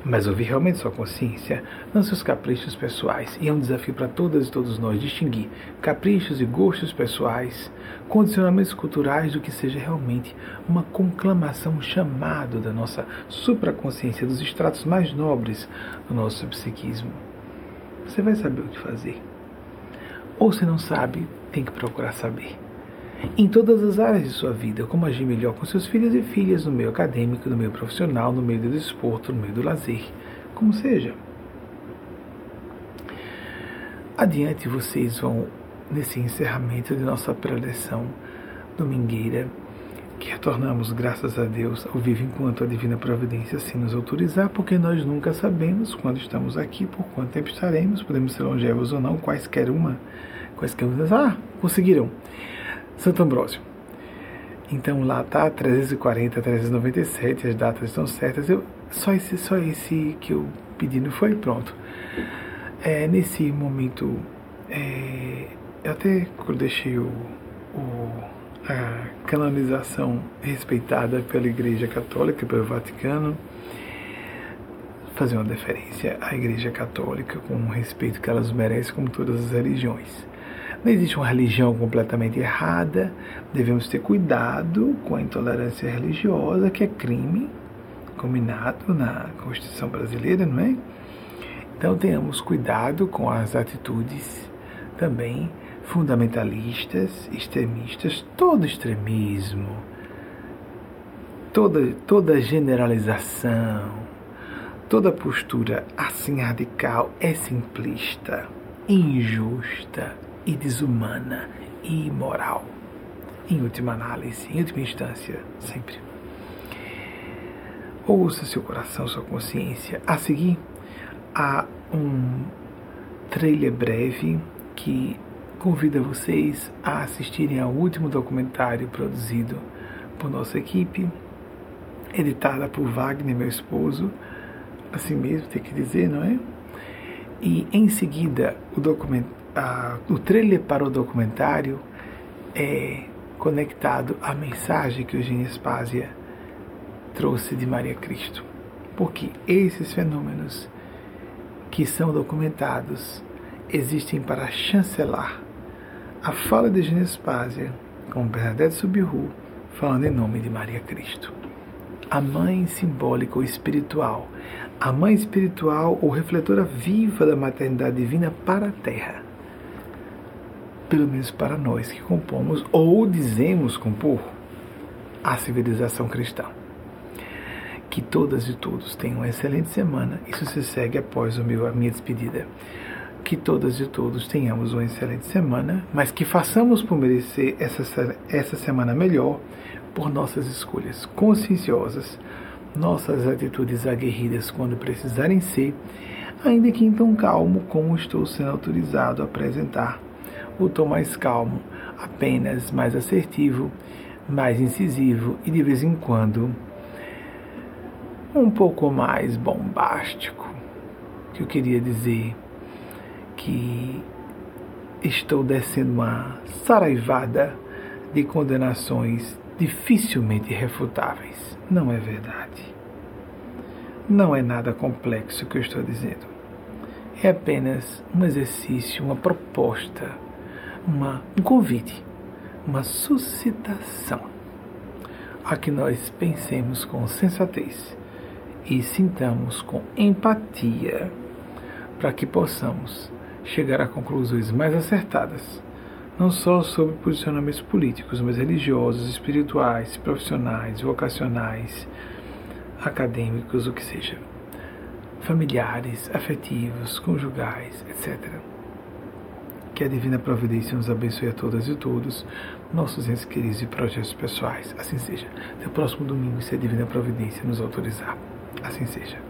mas ouvir realmente sua consciência, não seus caprichos pessoais. E é um desafio para todas e todos nós distinguir caprichos e gostos pessoais, condicionamentos culturais do que seja realmente uma conclamação, um chamado da nossa supraconsciência, dos estratos mais nobres do nosso psiquismo. Você vai saber o que fazer. Ou se não sabe, tem que procurar saber em todas as áreas de sua vida, como agir melhor com seus filhos e filhas no meio acadêmico, no meio profissional, no meio do desporto, no meio do lazer, como seja. Adiante vocês vão nesse encerramento de nossa preleção domingueira, que retornamos, graças a Deus, ao vivo enquanto a Divina Providência assim nos autorizar, porque nós nunca sabemos quando estamos aqui, por quanto tempo estaremos, podemos ser longevos ou não, quaisquer uma, quaisquer uma, ah, conseguiram. Santo Ambrósio. Então lá tá 340, 397, as datas estão certas. Eu, só, esse, só esse que eu pedi não foi pronto. É, nesse momento, é, eu até deixei o, o, a canonização respeitada pela Igreja Católica, pelo Vaticano, fazer uma deferência à Igreja Católica com o respeito que elas merecem, como todas as religiões. Não existe uma religião completamente errada. Devemos ter cuidado com a intolerância religiosa, que é crime combinado na Constituição brasileira, não é? Então tenhamos cuidado com as atitudes também fundamentalistas, extremistas, todo extremismo, toda, toda generalização, toda postura assim radical é simplista, injusta, e desumana e imoral. Em última análise, em última instância, sempre. Ouça seu coração, sua consciência. A seguir, há um trailer breve que convida vocês a assistirem ao último documentário produzido por nossa equipe, editada por Wagner, meu esposo, assim mesmo tem que dizer, não é? E em seguida, o documentário a, o trailer para o documentário é conectado à mensagem que Eugênia Spásia trouxe de Maria Cristo. Porque esses fenômenos que são documentados existem para chancelar a fala de Eugênia Spásia com Bernadette Subiru falando em nome de Maria Cristo. A mãe simbólica ou espiritual, a mãe espiritual ou refletora viva da maternidade divina para a terra pelo menos para nós que compomos ou dizemos compor a civilização cristã. Que todas e todos tenham uma excelente semana. Isso se segue após o meu, a minha despedida. Que todas e todos tenhamos uma excelente semana, mas que façamos por merecer essa, essa semana melhor por nossas escolhas conscienciosas, nossas atitudes aguerridas quando precisarem ser, ainda que em tão calmo como estou sendo autorizado a apresentar o tom mais calmo, apenas mais assertivo, mais incisivo e de vez em quando um pouco mais bombástico. Que eu queria dizer que estou descendo uma saraivada de condenações dificilmente refutáveis. Não é verdade. Não é nada complexo o que eu estou dizendo. É apenas um exercício, uma proposta uma, um convite, uma suscitação a que nós pensemos com sensatez e sintamos com empatia para que possamos chegar a conclusões mais acertadas, não só sobre posicionamentos políticos, mas religiosos, espirituais, profissionais, vocacionais, acadêmicos, o que seja, familiares, afetivos, conjugais, etc. Que a Divina Providência nos abençoe a todas e todos, nossos entes queridos e projetos pessoais. Assim seja. Até o próximo domingo, se a Divina Providência nos autorizar. Assim seja.